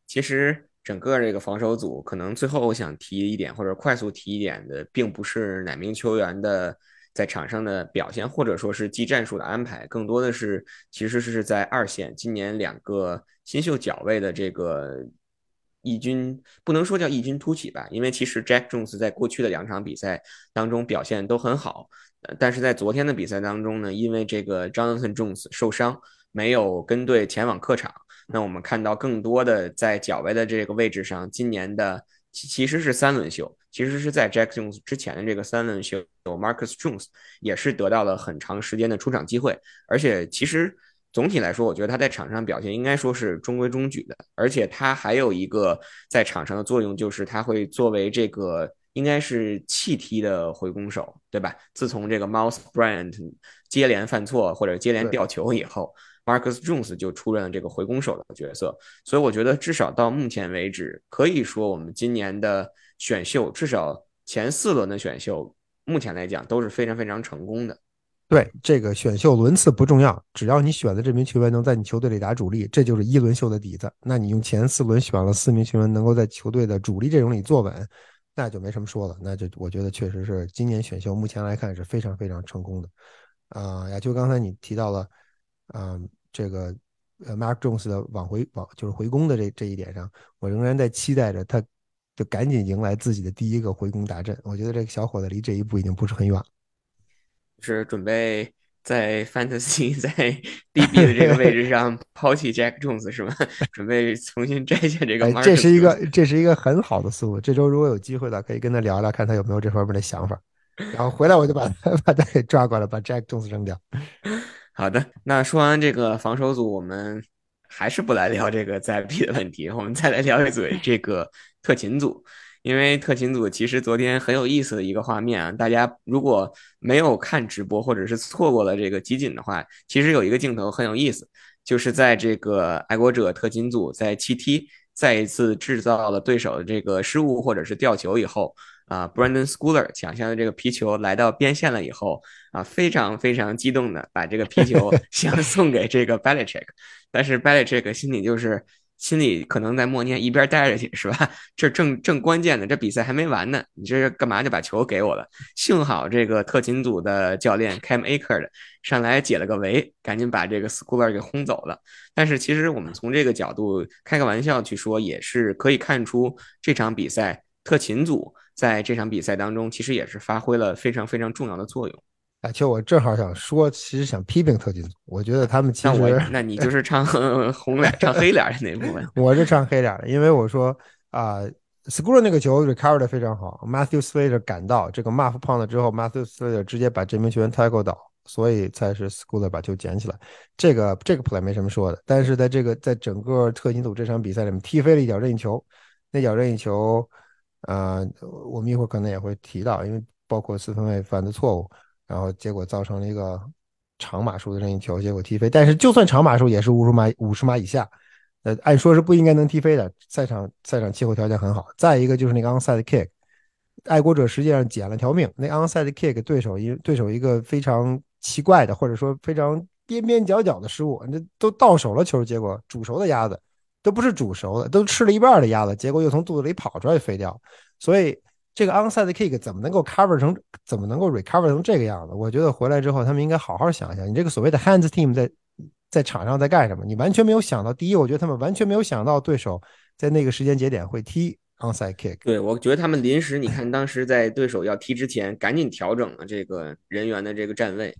其实整个这个防守组，可能最后我想提一点或者快速提一点的，并不是哪名球员的在场上的表现，或者说是技战术的安排，更多的是其实是在二线今年两个新秀角位的这个。异军不能说叫异军突起吧，因为其实 Jack Jones 在过去的两场比赛当中表现都很好，但是在昨天的比赛当中呢，因为这个 Jonathan Jones 受伤，没有跟队前往客场。那我们看到更多的在脚位的这个位置上，今年的其实是三轮秀，其实是在 Jack Jones 之前的这个三轮秀，Marcus Jones 也是得到了很长时间的出场机会，而且其实。总体来说，我觉得他在场上表现应该说是中规中矩的，而且他还有一个在场上的作用，就是他会作为这个应该是弃踢的回攻手，对吧？自从这个 Mouse Bryant 接连犯错或者接连掉球以后，Marcus Jones 就出任了这个回攻手的角色，所以我觉得至少到目前为止，可以说我们今年的选秀，至少前四轮的选秀，目前来讲都是非常非常成功的。对这个选秀轮次不重要，只要你选的这名球员能在你球队里打主力，这就是一轮秀的底子。那你用前四轮选了四名球员能够在球队的主力阵容里坐稳，那就没什么说了。那就我觉得确实是今年选秀目前来看是非常非常成功的。啊，呀，就刚才你提到了，嗯，这个呃，Mark Jones 的往回往就是回攻的这这一点上，我仍然在期待着他，就赶紧迎来自己的第一个回攻大阵。我觉得这个小伙子离这一步已经不是很远了。是准备在 Fantasy 在 DB 的这个位置上抛弃 Jack Jones 是吗？准备重新摘下这个。这是一个这是一个很好的思路。这周如果有机会的，可以跟他聊聊，看他有没有这方面的想法。然后回来我就把他 把他给抓过来，把 Jack Jones 扔掉。好的，那说完这个防守组，我们还是不来聊这个 ZP 的问题，我们再来聊一嘴这个特勤组。因为特勤组其实昨天很有意思的一个画面啊，大家如果没有看直播或者是错过了这个集锦的话，其实有一个镜头很有意思，就是在这个爱国者特勤组在七 T 再一次制造了对手的这个失误或者是掉球以后啊，Brandon Schooler 抢下的这个皮球来到边线了以后啊，非常非常激动的把这个皮球 想送给这个 Belichick，但是 Belichick 心里就是。心里可能在默念，一边待着去是吧？这正正关键的，这比赛还没完呢，你这是干嘛就把球给我了？幸好这个特勤组的教练 Cam Akers 上来解了个围，赶紧把这个 Schooler 给轰走了。但是其实我们从这个角度开个玩笑去说，也是可以看出这场比赛特勤组在这场比赛当中其实也是发挥了非常非常重要的作用。啊，其实我正好想说，其实想批评特勤组，我觉得他们其实，那你就是唱 红脸、唱黑脸的那部分。我是唱黑脸的，因为我说啊，School 那个球 recover 的非常好，Matthew Slater 赶到这个 Muff 胖了之后，Matthew Slater 直接把这名球员 tackle 倒，所以才是 School 把球捡起来。这个这个 play 没什么说的，但是在这个在整个特勤组这场比赛里面踢飞了一脚任意球，那脚任意球，呃，我们一会儿可能也会提到，因为包括四分卫犯的错误。然后结果造成了一个长码数的任意球，结果踢飞。但是就算长码数也是五十码五十码以下，呃，按说是不应该能踢飞的。赛场赛场气候条件很好。再一个就是那个 onside kick，爱国者实际上捡了条命。那 onside kick 对手一对手一个非常奇怪的或者说非常边边角角的失误，那都到手了球，结果煮熟的鸭子都不是煮熟的，都吃了一半的鸭子，结果又从肚子里跑出来飞掉。所以。这个 onside kick 怎么能够 cover 成，怎么能够 recover 成这个样子？我觉得回来之后，他们应该好好想一想，你这个所谓的 hands team 在在场上在干什么？你完全没有想到。第一，我觉得他们完全没有想到对手在那个时间节点会踢 onside kick。对，我觉得他们临时，你看当时在对手要踢之前，赶紧调整了这个人员的这个站位。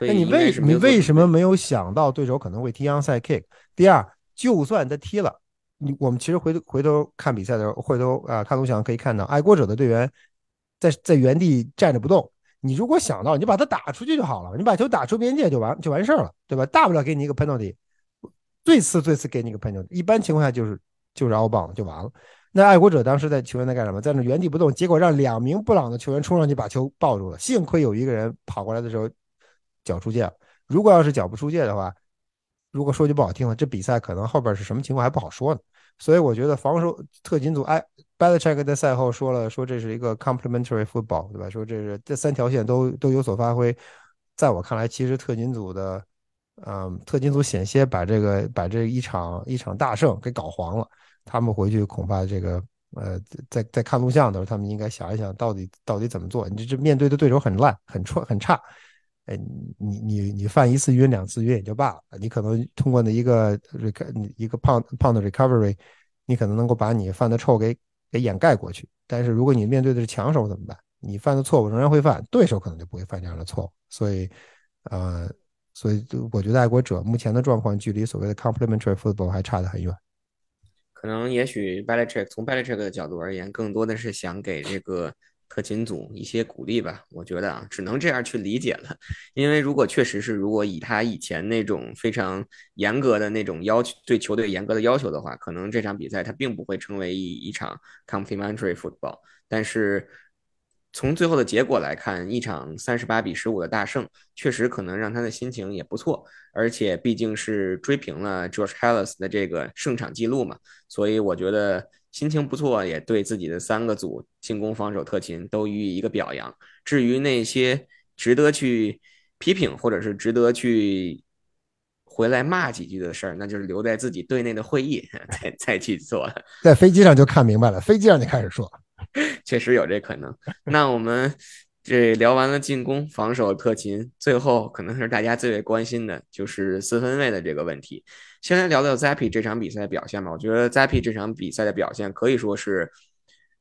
那你为你为什么没有想到对手可能会踢 onside kick？第二，就算他踢了。你我们其实回头回头看比赛的时候，回头啊看录像可以看到，爱国者的队员在在原地站着不动，你如果想到，你把它打出去就好了，你把球打出边界就完就完事儿了，对吧？大不了给你一个 penalty，最次最次给你一个 penalty，一般情况下就是就是 out b 就完了。那爱国者当时在球员在干什么？在那原地不动，结果让两名布朗的球员冲上去把球抱住了，幸亏有一个人跑过来的时候脚出界了。如果要是脚不出界的话，如果说句不好听的，这比赛可能后边是什么情况还不好说呢。所以我觉得防守特勤组，哎 b a l a c h e c k 在赛后说了，说这是一个 complementary football，对吧？说这是这三条线都都有所发挥。在我看来，其实特勤组的，嗯，特勤组险些把这个把这一场一场大胜给搞黄了。他们回去恐怕这个，呃，在在看录像的时候，他们应该想一想，到底到底怎么做？你这这面对的对手很烂，很差，很差。哎，你你你犯一次晕两次晕也就罢了，你可能通过那一个 rec 一个胖胖的 recovery，你可能能够把你犯的臭给给掩盖过去。但是如果你面对的是强手怎么办？你犯的错误仍然会犯，对手可能就不会犯这样的错误。所以，呃，所以我觉得爱国者目前的状况距离所谓的 complementary football 还差得很远。可能也许 Belichick 从 Belichick 的角度而言，更多的是想给这个。特勤组一些鼓励吧，我觉得啊，只能这样去理解了。因为如果确实是，如果以他以前那种非常严格的那种要求，对球队严格的要求的话，可能这场比赛他并不会成为一一场 complementary football。但是从最后的结果来看，一场三十八比十五的大胜，确实可能让他的心情也不错。而且毕竟是追平了 George Halas 的这个胜场记录嘛，所以我觉得。心情不错，也对自己的三个组进攻、防守、特勤都予以一个表扬。至于那些值得去批评或者是值得去回来骂几句的事儿，那就是留在自己队内的会议再再去做。在飞机上就看明白了，飞机上就开始说，确实有这可能。那我们。这聊完了进攻、防守、特勤，最后可能是大家最为关心的就是四分卫的这个问题。先来聊聊 Zappy 这场比赛的表现吧。我觉得 Zappy 这场比赛的表现可以说是，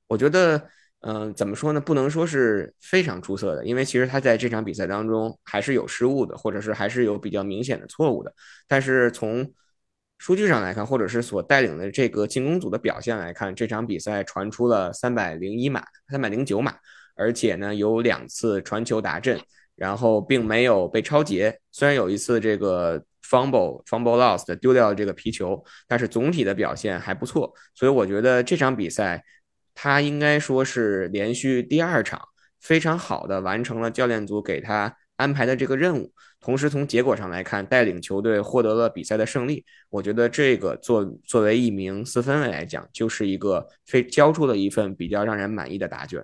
我觉得，嗯，怎么说呢？不能说是非常出色的，因为其实他在这场比赛当中还是有失误的，或者是还是有比较明显的错误的。但是从数据上来看，或者是所带领的这个进攻组的表现来看，这场比赛传出了三百零一码、三百零九码。而且呢，有两次传球达阵，然后并没有被超截。虽然有一次这个 fumble fumble lost 丢掉这个皮球，但是总体的表现还不错。所以我觉得这场比赛他应该说是连续第二场非常好的完成了教练组给他安排的这个任务。同时从结果上来看，带领球队获得了比赛的胜利。我觉得这个作作为一名四分卫来讲，就是一个非交出了一份比较让人满意的答卷。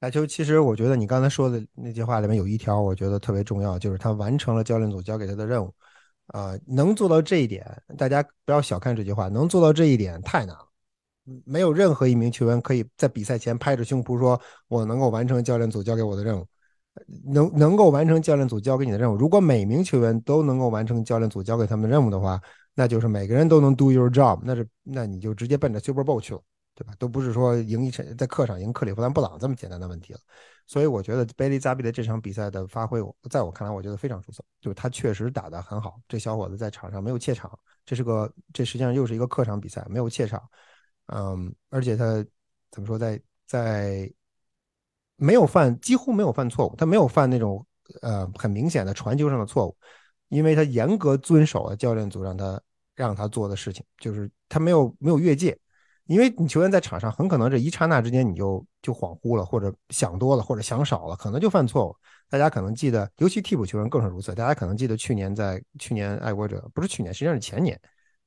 大球，其实我觉得你刚才说的那句话里面有一条，我觉得特别重要，就是他完成了教练组交给他的任务。啊，能做到这一点，大家不要小看这句话，能做到这一点太难了。没有任何一名球员可以在比赛前拍着胸脯说：“我能够完成教练组交给我的任务。”能能够完成教练组交给你的任务。如果每名球员都能够完成教练组交给他们的任务的话，那就是每个人都能 do your job，那是那你就直接奔着 Super Bowl 去了。对吧？都不是说赢一场在客场赢克利夫兰布朗这么简单的问题了，所以我觉得贝利扎比的这场比赛的发挥，在我看来，我觉得非常出色。就是他确实打得很好，这小伙子在场上没有怯场，这是个这实际上又是一个客场比赛，没有怯场。嗯，而且他怎么说，在在没有犯几乎没有犯错误，他没有犯那种呃很明显的传球上的错误，因为他严格遵守了教练组让他让他做的事情，就是他没有没有越界。因为你球员在场上，很可能这一刹那之间你就就恍惚了，或者想多了，或者想少了，可能就犯错误。大家可能记得，尤其替补球员更是如此。大家可能记得去年在去年爱国者不是去年，实际上是前年，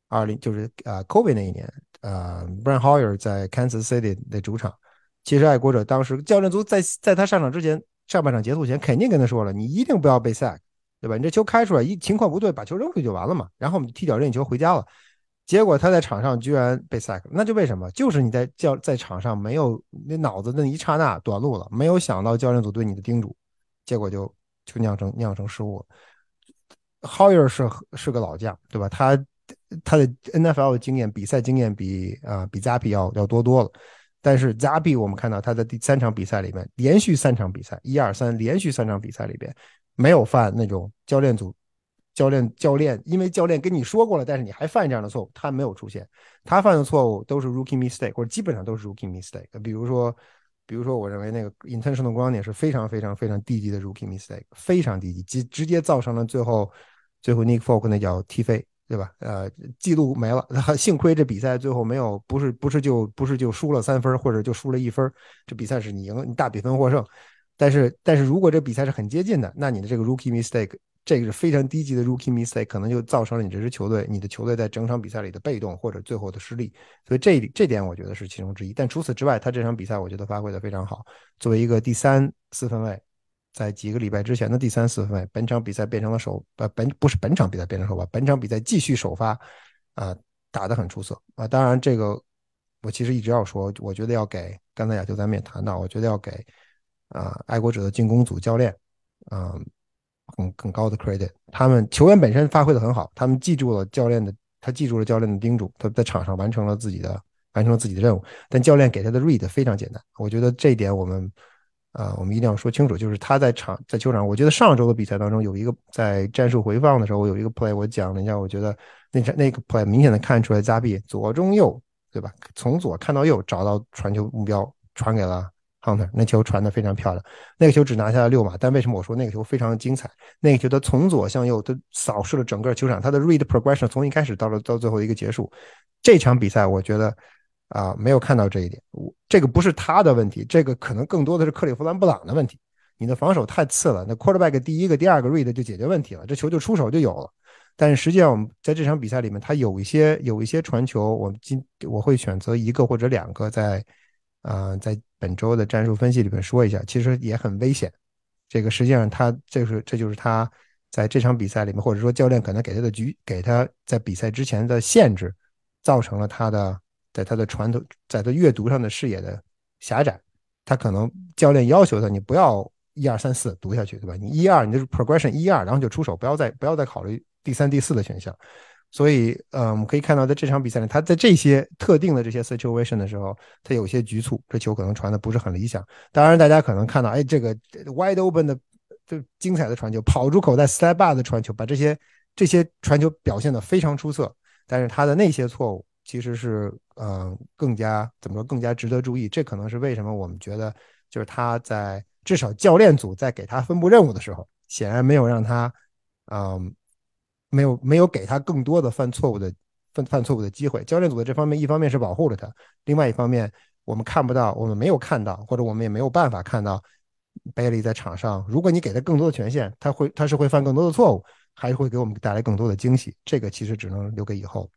二零就是呃 Kobe 那一年，呃 Brian Hoyer 在 Kansas City 的主场，其实爱国者当时教练组在在他上场之前，上半场结束前肯定跟他说了，你一定不要被 sack，对吧？你这球开出来一情况不对，把球扔出去就完了嘛。然后我们踢脚任意球回家了。结果他在场上居然被 sack，那就为什么？就是你在教在场上没有那脑子那一刹那短路了，没有想到教练组对你的叮嘱，结果就就酿成酿成失误了。Hoyer 是是个老将，对吧？他他的 NFL 的经验、比赛经验比啊比 Zappy 要要多多了。但是 Zappy 我们看到他在第三场比赛里面，连续三场比赛一二三连续三场比赛里边没有犯那种教练组。教练，教练，因为教练跟你说过了，但是你还犯这样的错误，他没有出现。他犯的错误都是 rookie mistake，或者基本上都是 rookie mistake。比如说，比如说，我认为那个 intentional grounding 是非常非常非常低级的 rookie mistake，非常低级，直直接造成了最后最后 Nick Folk 那脚踢飞，对吧？呃，记录没了。幸亏这比赛最后没有，不是不是就不是就输了三分，或者就输了一分，这比赛是你赢，你大比分获胜。但是但是如果这比赛是很接近的，那你的这个 rookie mistake。这个是非常低级的 rookie mistake，可能就造成了你这支球队、你的球队在整场比赛里的被动或者最后的失利。所以这这点我觉得是其中之一。但除此之外，他这场比赛我觉得发挥的非常好。作为一个第三四分卫，在几个礼拜之前的第三四分卫，本场比赛变成了首呃本不是本场比赛变成首发，本场比赛继续首发，啊，打得很出色啊。当然，这个我其实一直要说，我觉得要给刚才亚球咱们也谈到，我觉得要给啊爱国者的进攻组教练，嗯。更更高的 credit，他们球员本身发挥的很好，他们记住了教练的，他记住了教练的叮嘱，他在场上完成了自己的完成了自己的任务。但教练给他的 read 非常简单，我觉得这一点我们啊，我们一定要说清楚，就是他在场在球场，我觉得上周的比赛当中有一个在战术回放的时候，我有一个 play 我讲了一下，我觉得那那个 play 明显的看出来扎比左中右，对吧？从左看到右找到传球目标，传给了。Hunter 那球传的非常漂亮，那个球只拿下了六码，但为什么我说那个球非常精彩？那个球他从左向右，他扫视了整个球场，他的 read progression 从一开始到了到最后一个结束。这场比赛我觉得啊没有看到这一点，我这个不是他的问题，这个可能更多的是克里夫兰布朗的问题。你的防守太次了，那 quarterback 第一个、第二个 read 就解决问题了，这球就出手就有了。但是实际上我们在这场比赛里面，他有一些有一些传球，我今我会选择一个或者两个在。啊，在本周的战术分析里面说一下，其实也很危险。这个实际上他这是这就是他在这场比赛里面，或者说教练可能给他的局，给他在比赛之前的限制，造成了他的在他的传统在他阅读上的视野的狭窄。他可能教练要求他，你不要一二三四读下去，对吧？你一二，你就是 progression 一二，然后就出手，不要再不要再考虑第三、第四的选项。所以，呃，我们可以看到，在这场比赛里，他在这些特定的这些 situation 的时候，他有些局促，这球可能传的不是很理想。当然，大家可能看到，哎，这个 wide open 的就精彩的传球，跑出口袋 step back 的传球，把这些这些传球表现的非常出色。但是他的那些错误，其实是，嗯，更加怎么说，更加值得注意。这可能是为什么我们觉得，就是他在至少教练组在给他分布任务的时候，显然没有让他，嗯。没有没有给他更多的犯错误的犯犯错误的机会。教练组在这方面，一方面是保护了他，另外一方面我们看不到，我们没有看到，或者我们也没有办法看到贝利在场上。如果你给他更多的权限，他会他是会犯更多的错误，还是会给我们带来更多的惊喜？这个其实只能留给以后。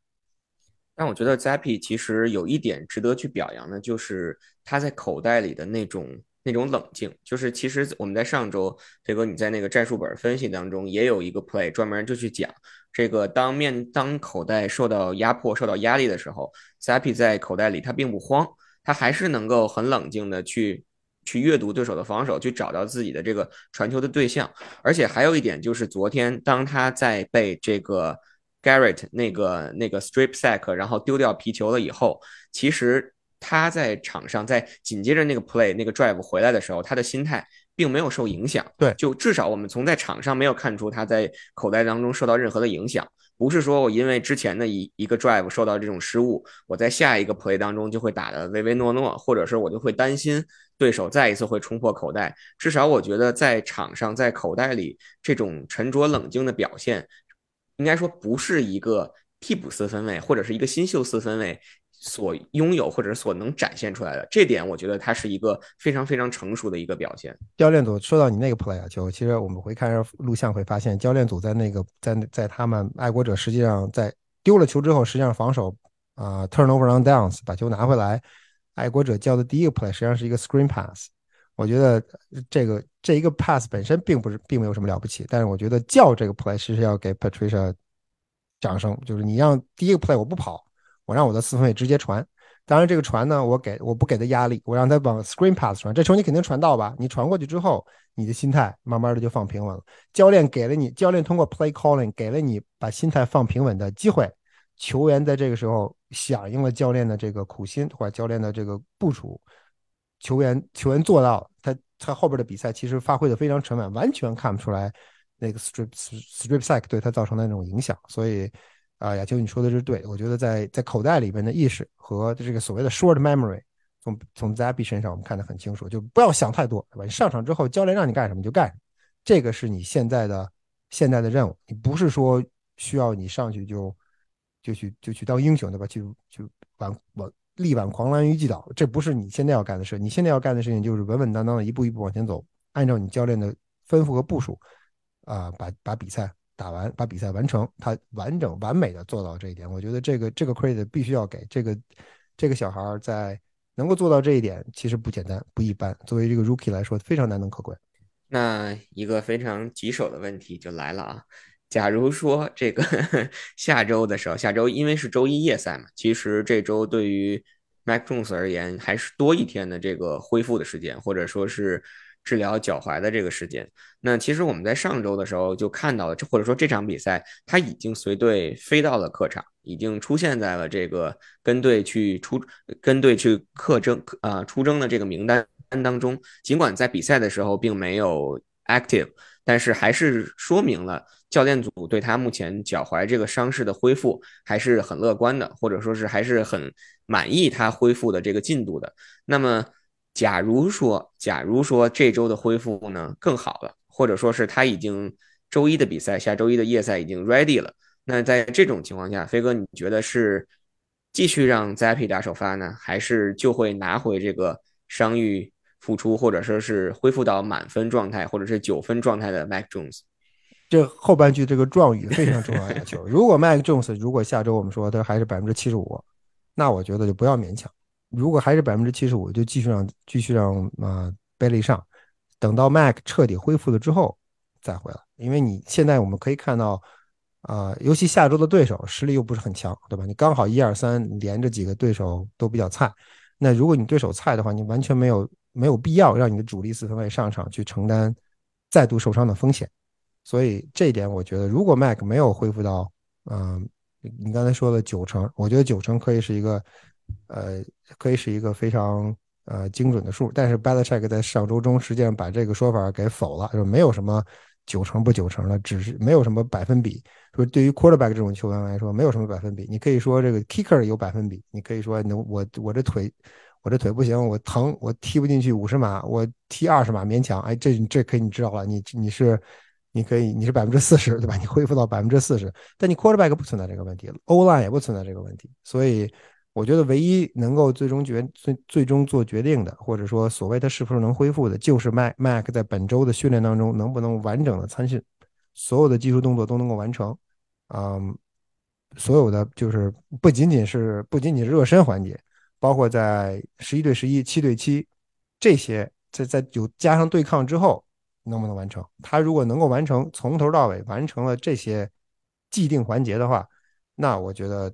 但我觉得 Zappy 其实有一点值得去表扬的，就是他在口袋里的那种。那种冷静，就是其实我们在上周，飞哥你在那个战术本分析当中也有一个 play 专门就去讲这个，当面当口袋受到压迫、受到压力的时候，Zappy 在口袋里他并不慌，他还是能够很冷静的去去阅读对手的防守，去找到自己的这个传球的对象。而且还有一点就是，昨天当他在被这个 Garrett 那个那个 strip sack 然后丢掉皮球了以后，其实。他在场上，在紧接着那个 play 那个 drive 回来的时候，他的心态并没有受影响。对，就至少我们从在场上没有看出他在口袋当中受到任何的影响。不是说我因为之前的一一个 drive 受到这种失误，我在下一个 play 当中就会打的唯唯诺诺，或者是我就会担心对手再一次会冲破口袋。至少我觉得在场上，在口袋里这种沉着冷静的表现，应该说不是一个替补四分卫或者是一个新秀四分卫。所拥有或者所能展现出来的这点，我觉得他是一个非常非常成熟的一个表现。教练组说到你那个 play 啊，就其实我们回看录像会发现，教练组在那个在在他们爱国者实际上在丢了球之后，实际上防守啊 turnover on downs 把球拿回来，爱国者叫的第一个 play 实际上是一个 screen pass。我觉得这个这一个 pass 本身并不是并没有什么了不起，但是我觉得叫这个 play 其实要给 Patricia 掌声，就是你让第一个 play 我不跑。我让我的四分卫直接传，当然这个传呢，我给我不给他压力，我让他往 screen pass 传，这球你肯定传到吧？你传过去之后，你的心态慢慢的就放平稳了。教练给了你，教练通过 play calling 给了你把心态放平稳的机会。球员在这个时候响应了教练的这个苦心或者教练的这个部署，球员球员做到，他他后边的比赛其实发挥的非常沉稳，完全看不出来那个 strip strip sack 对他造成的那种影响，所以。啊，亚秋，你说的是对，我觉得在在口袋里边的意识和这个所谓的 short memory，从从 Zappy 身上我们看得很清楚，就不要想太多，对吧？你上场之后，教练让你干什么就干什么，这个是你现在的现在的任务。你不是说需要你上去就就去就去当英雄，对吧？去去挽挽力挽狂澜于既倒，这不是你现在要干的事。你现在要干的事情就是稳稳当当的一步一步往前走，按照你教练的吩咐和部署啊，把把比赛。打完把比赛完成，他完整完美的做到这一点，我觉得这个这个 credit 必须要给这个这个小孩在能够做到这一点，其实不简单不一般。作为这个 rookie 来说，非常难能可贵。那一个非常棘手的问题就来了啊！假如说这个 下周的时候，下周因为是周一夜赛嘛，其实这周对于 Mac Jones 而言还是多一天的这个恢复的时间，或者说是。治疗脚踝的这个时间，那其实我们在上周的时候就看到了，或者说这场比赛他已经随队飞到了客场，已经出现在了这个跟队去出跟队去客征啊出征的这个名单当中。尽管在比赛的时候并没有 active，但是还是说明了教练组对他目前脚踝这个伤势的恢复还是很乐观的，或者说是还是很满意他恢复的这个进度的。那么。假如说，假如说这周的恢复呢更好了，或者说是他已经周一的比赛，下周一的夜赛已经 ready 了，那在这种情况下，飞哥你觉得是继续让 Zappy 打首发呢，还是就会拿回这个伤愈复出，或者说是恢复到满分状态，或者是九分状态的 Mac Jones？这后半句这个状语非常重要要求。如果 Mac Jones 如果下周我们说他还是百分之七十五，那我觉得就不要勉强。如果还是百分之七十五，就继续让继续让啊贝利上，等到 Mac 彻底恢复了之后再回来。因为你现在我们可以看到，啊，尤其下周的对手实力又不是很强，对吧？你刚好一二三连着几个对手都比较菜，那如果你对手菜的话，你完全没有没有必要让你的主力四分卫上场去承担再度受伤的风险。所以这一点，我觉得如果 Mac 没有恢复到，嗯，你刚才说的九成，我觉得九成可以是一个。呃，可以是一个非常呃精准的数，但是 Belichick 在上周中实际上把这个说法给否了，说没有什么九成不九成的，只是没有什么百分比。说对于 quarterback 这种球员来说，没有什么百分比。你可以说这个 kicker 有百分比，你可以说能我我这腿我这腿不行，我疼，我踢不进去五十码，我踢二十码勉强。哎，这这可以你知道了，你你是你可以你是百分之四十对吧？你恢复到百分之四十，但你 quarterback 不存在这个问题，O line 也不存在这个问题，所以。我觉得唯一能够最终决最最终做决定的，或者说所谓他是不是能恢复的，就是 Mac Mac 在本周的训练当中能不能完整的参训，所有的技术动作都能够完成，嗯，所有的就是不仅仅是不仅仅是热身环节，包括在十一对十一、七对七这些，在在有加上对抗之后，能不能完成？他如果能够完成从头到尾完成了这些既定环节的话，那我觉得。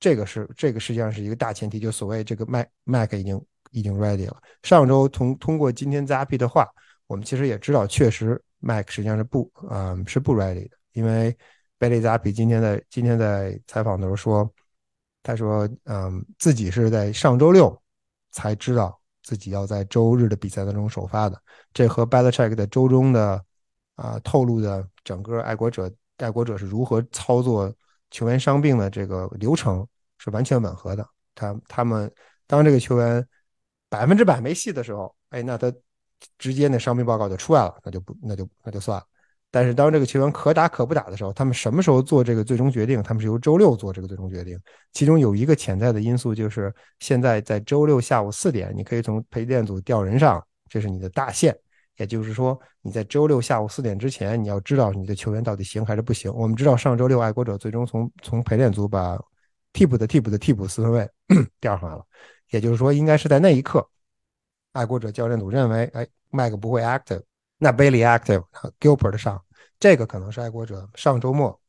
这个是这个实际上是一个大前提，就所谓这个 Mac Mac 已经已经 ready 了。上周通通过今天 Zappy 的话，我们其实也知道，确实 Mac 实际上是不嗯是不 ready 的，因为 Billy ZAP 今天在今天在采访的时候说，他说嗯自己是在上周六才知道自己要在周日的比赛当中首发的，这和 Belichick 在周中的啊透露的整个爱国者爱国者是如何操作。球员伤病的这个流程是完全吻合的。他他们当这个球员百分之百没戏的时候，哎，那他直接那伤病报告就出来了，那就不那就那就算了。但是当这个球员可打可不打的时候，他们什么时候做这个最终决定？他们是由周六做这个最终决定。其中有一个潜在的因素就是，现在在周六下午四点，你可以从陪练组调人上，这是你的大限。也就是说，你在周六下午四点之前，你要知道你的球员到底行还是不行。我们知道上周六爱国者最终从从陪练组把替补的替补的替补四分卫 调上来了，也就是说，应该是在那一刻，爱国者教练组认为，哎，麦克不会 active，那 Bailey active，Gilbert 上，这个可能是爱国者上周末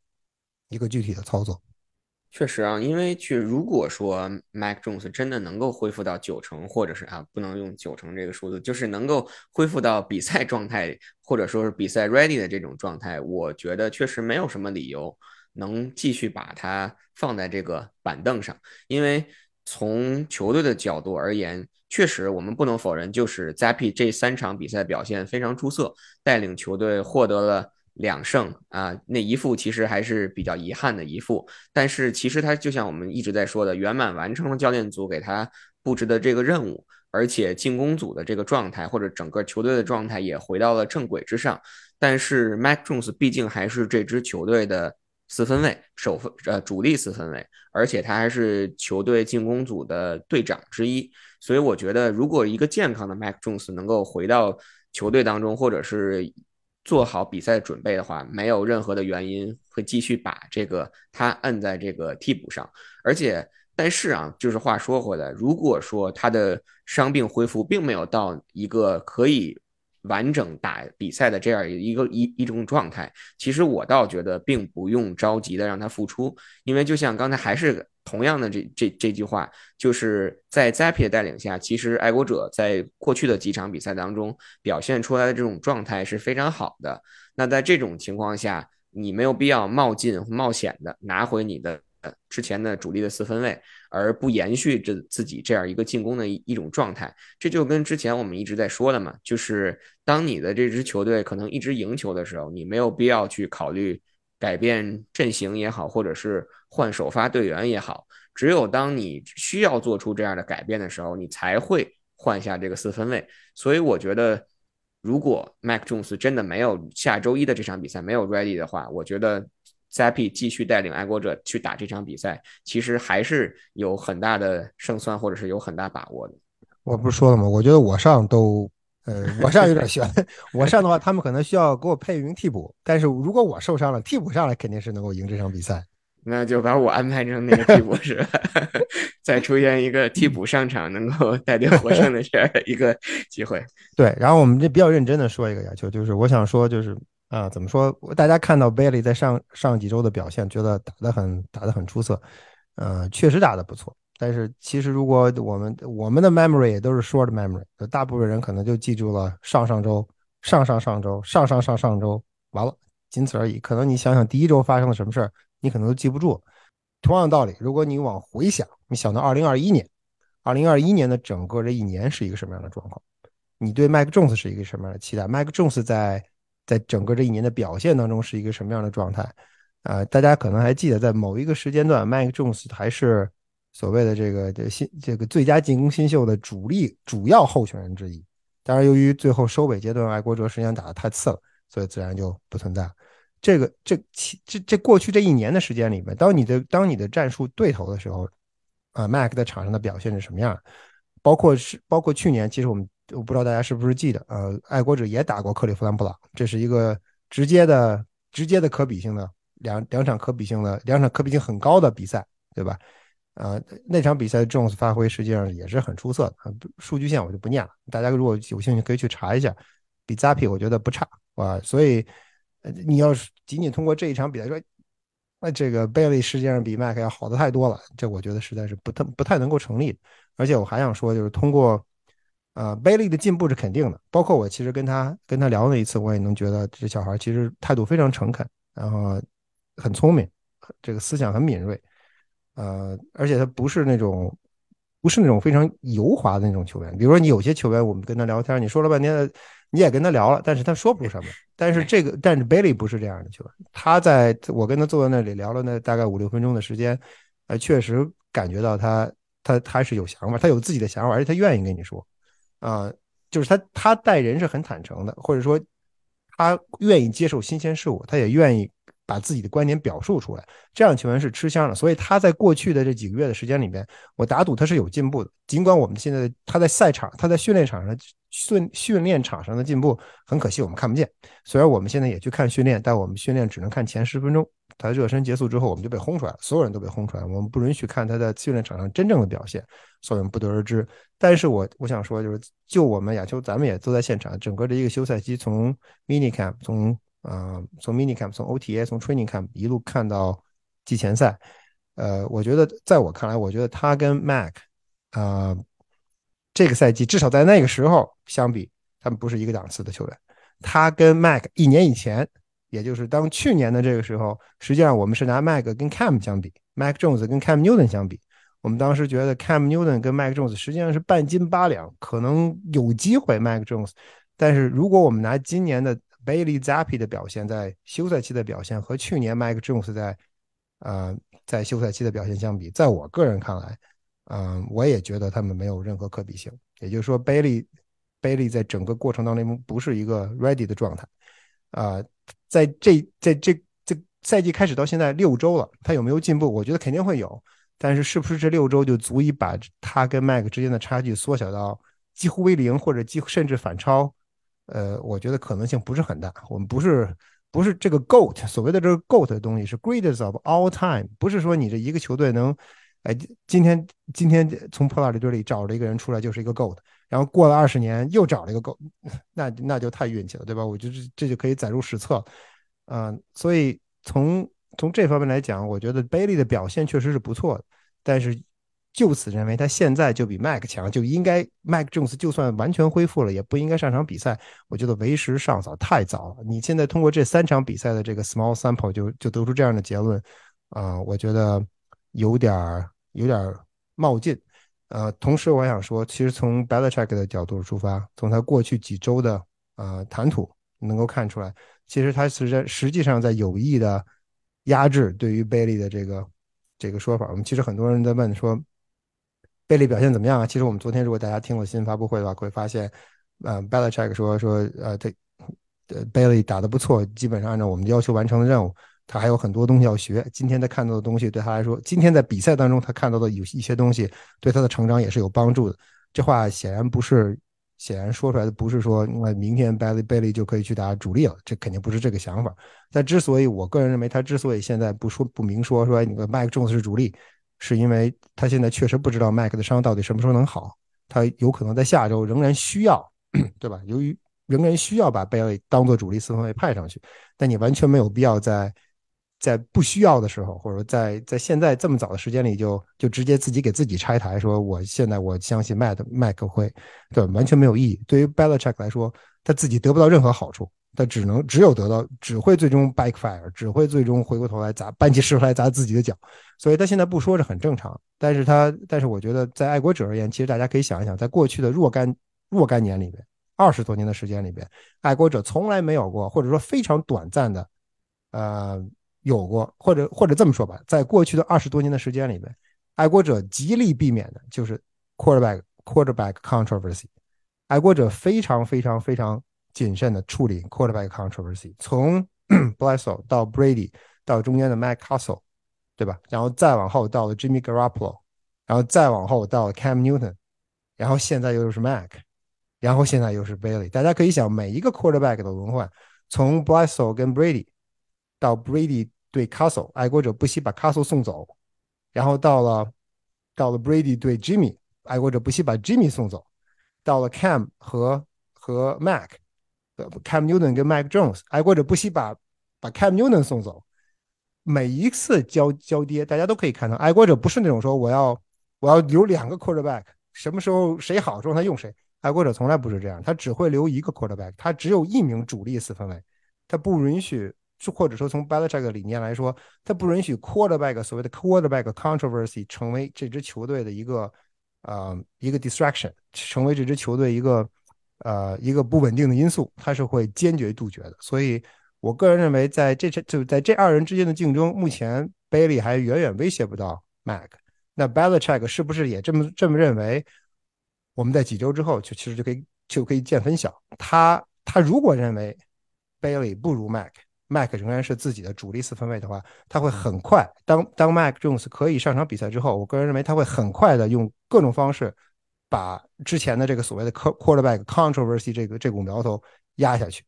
一个具体的操作。确实啊，因为去如果说 Mac Jones 真的能够恢复到九成，或者是啊不能用九成这个数字，就是能够恢复到比赛状态，或者说是比赛 ready 的这种状态，我觉得确实没有什么理由能继续把它放在这个板凳上。因为从球队的角度而言，确实我们不能否认，就是 Zappy 这三场比赛表现非常出色，带领球队获得了。两胜啊，那一负其实还是比较遗憾的一负，但是其实他就像我们一直在说的，圆满完成了教练组给他布置的这个任务，而且进攻组的这个状态或者整个球队的状态也回到了正轨之上。但是 Mac Jones 毕竟还是这支球队的四分卫，首分呃主力四分卫，而且他还是球队进攻组的队长之一。所以我觉得，如果一个健康的 Mac Jones 能够回到球队当中，或者是做好比赛准备的话，没有任何的原因会继续把这个他摁在这个替补上。而且，但是啊，就是话说回来，如果说他的伤病恢复并没有到一个可以完整打比赛的这样一个一一种状态，其实我倒觉得并不用着急的让他复出，因为就像刚才还是。同样的，这这这句话就是在 Zappy 的带领下，其实爱国者在过去的几场比赛当中表现出来的这种状态是非常好的。那在这种情况下，你没有必要冒进冒险的拿回你的之前的主力的四分卫，而不延续着自己这样一个进攻的一一种状态。这就跟之前我们一直在说的嘛，就是当你的这支球队可能一直赢球的时候，你没有必要去考虑。改变阵型也好，或者是换首发队员也好，只有当你需要做出这样的改变的时候，你才会换下这个四分卫。所以我觉得，如果 Mac Jones 真的没有下周一的这场比赛没有 ready 的话，我觉得 Zappy 继续带领爱国者去打这场比赛，其实还是有很大的胜算，或者是有很大把握的。我不是说了吗？我觉得我上都。呃，我上有点悬。我上的话，他们可能需要给我配一名替补。但是如果我受伤了，替补上来肯定是能够赢这场比赛。那就把我安排成那个替补是吧？再出现一个替补上场能够带队获胜的这样一个机会。对，然后我们这比较认真的说一个要求，就是我想说，就是啊，怎么说？大家看到 Bailey 在上上几周的表现，觉得打得很打得很出色，呃，确实打得不错。但是其实，如果我们我们的 memory 也都是 short memory，大部分人可能就记住了上上周、上上上周、上上上上周，完了，仅此而已。可能你想想第一周发生了什么事儿，你可能都记不住。同样道理，如果你往回想，你想到2021年，2021年的整个这一年是一个什么样的状况？你对 Mike Jones 是一个什么样的期待？Mike Jones 在在整个这一年的表现当中是一个什么样的状态？啊，大家可能还记得，在某一个时间段，Mike Jones 还是。所谓的这个这新这个最佳进攻新秀的主力主要候选人之一，当然由于最后收尾阶段爱国者实际上打得太次了，所以自然就不存在。这个这这这过去这一年的时间里面，当你的当你的战术对头的时候，啊，Mac 在场上的表现是什么样？包括是包括去年，其实我们我不知道大家是不是记得，呃，爱国者也打过克利夫兰布朗，这是一个直接的直接的可比性的两两场可比性的两场可比性很高的比赛，对吧？呃，那场比赛 Jones 发挥实际上也是很出色的，数据线我就不念了，大家如果有兴趣可以去查一下，比 Zappy 我觉得不差啊，所以你要是仅仅通过这一场比赛说，那这个 Bailey 实际上比 Mac 要好的太多了，这我觉得实在是不太不太能够成立。而且我还想说，就是通过呃 Bailey 的进步是肯定的，包括我其实跟他跟他聊那一次，我也能觉得这小孩其实态度非常诚恳，然后很聪明，这个思想很敏锐。呃，而且他不是那种，不是那种非常油滑的那种球员。比如说，你有些球员，我们跟他聊天，你说了半天，你也跟他聊了，但是他说不出什么。但是这个，但是 Bailey 不是这样的球员。他在我跟他坐在那里聊了那大概五六分钟的时间，呃，确实感觉到他，他他是有想法，他有自己的想法，而且他愿意跟你说，啊，就是他他待人是很坦诚的，或者说他愿意接受新鲜事物，他也愿意。把自己的观点表述出来，这样球员是吃香的。所以他在过去的这几个月的时间里面，我打赌他是有进步的。尽管我们现在他在赛场、他在训练场上训训练场上的进步很可惜我们看不见。虽然我们现在也去看训练，但我们训练只能看前十分钟。他热身结束之后，我们就被轰出来了，所有人都被轰出来，我们不允许看他在训练场上真正的表现，所以我们不得而知。但是我我想说，就是就我们亚秋，咱们也都在现场，整个的一个休赛期，从 mini camp 从。啊，从 mini camp，从 OTA，从 training camp 一路看到季前赛，呃，我觉得在我看来，我觉得他跟 Mac，啊，这个赛季至少在那个时候相比，他们不是一个档次的球员。他跟 Mac 一年以前，也就是当去年的这个时候，实际上我们是拿 Mac 跟 Cam 相比，Mac Jones 跟 Cam Newton 相比，我们当时觉得 Cam Newton 跟 Mac Jones 实际上是半斤八两，可能有机会 Mac Jones，但是如果我们拿今年的 Bailey Zappi 的表现在休赛期的表现和去年 Mike Jones 在呃在休赛期的表现相比，在我个人看来，嗯，我也觉得他们没有任何可比性。也就是说，，Bailey Bailey 在整个过程当中不是一个 ready 的状态啊。在这在这这赛季开始到现在六周了，他有没有进步？我觉得肯定会有，但是是不是这六周就足以把他跟麦克之间的差距缩小到几乎为零，或者几乎甚至反超？呃，我觉得可能性不是很大。我们不是不是这个 GOAT，所谓的这个 GOAT 的东西是 greatest of all time，不是说你这一个球队能，哎，今天今天从破烂堆里找了一个人出来就是一个 GOAT，然后过了二十年又找了一个 GOAT，那那就太运气了，对吧？我觉得这就可以载入史册。嗯，所以从从这方面来讲，我觉得 Bailey 的表现确实是不错的，但是。就此认为他现在就比麦克强，就应该麦克 Jones 就算完全恢复了，也不应该上场比赛。我觉得为时尚早，太早了。你现在通过这三场比赛的这个 small sample 就就得出这样的结论，啊，我觉得有点有点冒进。呃，同时我想说，其实从 Belichick 的角度出发，从他过去几周的呃谈吐能够看出来，其实他实在实际上在有意的压制对于 Bailey 的这个这个说法。我们其实很多人在问说。贝利表现怎么样啊？其实我们昨天如果大家听了新闻发布会的话，会发现，呃，Belichick 说说，呃，这，呃，贝利打得不错，基本上按照我们的要求完成了任务。他还有很多东西要学。今天他看到的东西对他来说，今天在比赛当中他看到的有一些东西，对他的成长也是有帮助的。这话显然不是，显然说出来的不是说，那明天贝利贝利就可以去打主力了。这肯定不是这个想法。但之所以我个人认为他之所以现在不说不明说说，你个麦克重视主力。是因为他现在确实不知道麦克的伤到底什么时候能好，他有可能在下周仍然需要，对吧？由于仍然需要把贝利当做主力四分卫派上去，但你完全没有必要在在不需要的时候，或者说在在现在这么早的时间里就就直接自己给自己拆台，说我现在我相信麦的麦克会，对，完全没有意义。对于 Belichick 来说，他自己得不到任何好处。他只能只有得到，只会最终 backfire，只会最终回过头来砸，搬起石头来砸自己的脚。所以他现在不说是很正常。但是他，但是我觉得在爱国者而言，其实大家可以想一想，在过去的若干若干年里边，二十多年的时间里边，爱国者从来没有过，或者说非常短暂的，呃，有过，或者或者这么说吧，在过去的二十多年的时间里边，爱国者极力避免的就是 quarterback quarterback controversy。爱国者非常非常非常。谨慎的处理 quarterback controversy，从 b l e s s e 到 Brady 到中间的 Matt Castle，对吧？然后再往后到了 Jimmy Garoppolo，然后再往后到了 Cam Newton，然后现在又是 Mac，然后现在又是 Bailey。大家可以想，每一个 quarterback 的轮换，从 b l e s s e l 跟 Brady 到 Brady 对 Castle，爱国者不惜把 Castle 送走，然后到了到了 Brady 对 Jimmy，爱国者不惜把 Jimmy 送走，到了 Cam 和和 Mac。Cam Newton 跟 Mike Jones，爱国者不惜把把 Cam Newton 送走。每一次交交跌，大家都可以看到，爱国者不是那种说我要我要留两个 quarterback，什么时候谁好状态用谁。爱国者从来不是这样，他只会留一个 quarterback，他只有一名主力四分卫，他不允许，或者说从 Belichick 理念来说，他不允许 quarterback 所谓的 quarterback controversy 成为这支球队的一个呃一个 distraction，成为这支球队一个。呃，一个不稳定的因素，他是会坚决杜绝的。所以，我个人认为，在这这就在这二人之间的竞争，目前 Bailey 还远远威胁不到 Mac。那 Belichick 是不是也这么这么认为？我们在几周之后就其实就可以就可以见分晓。他他如果认为 Bailey 不如 Mac，Mac 仍然是自己的主力四分卫的话，他会很快当当 Mac Jones 可以上场比赛之后，我个人认为他会很快的用各种方式。把之前的这个所谓的 quarterback controversy 这个这股苗头压下去。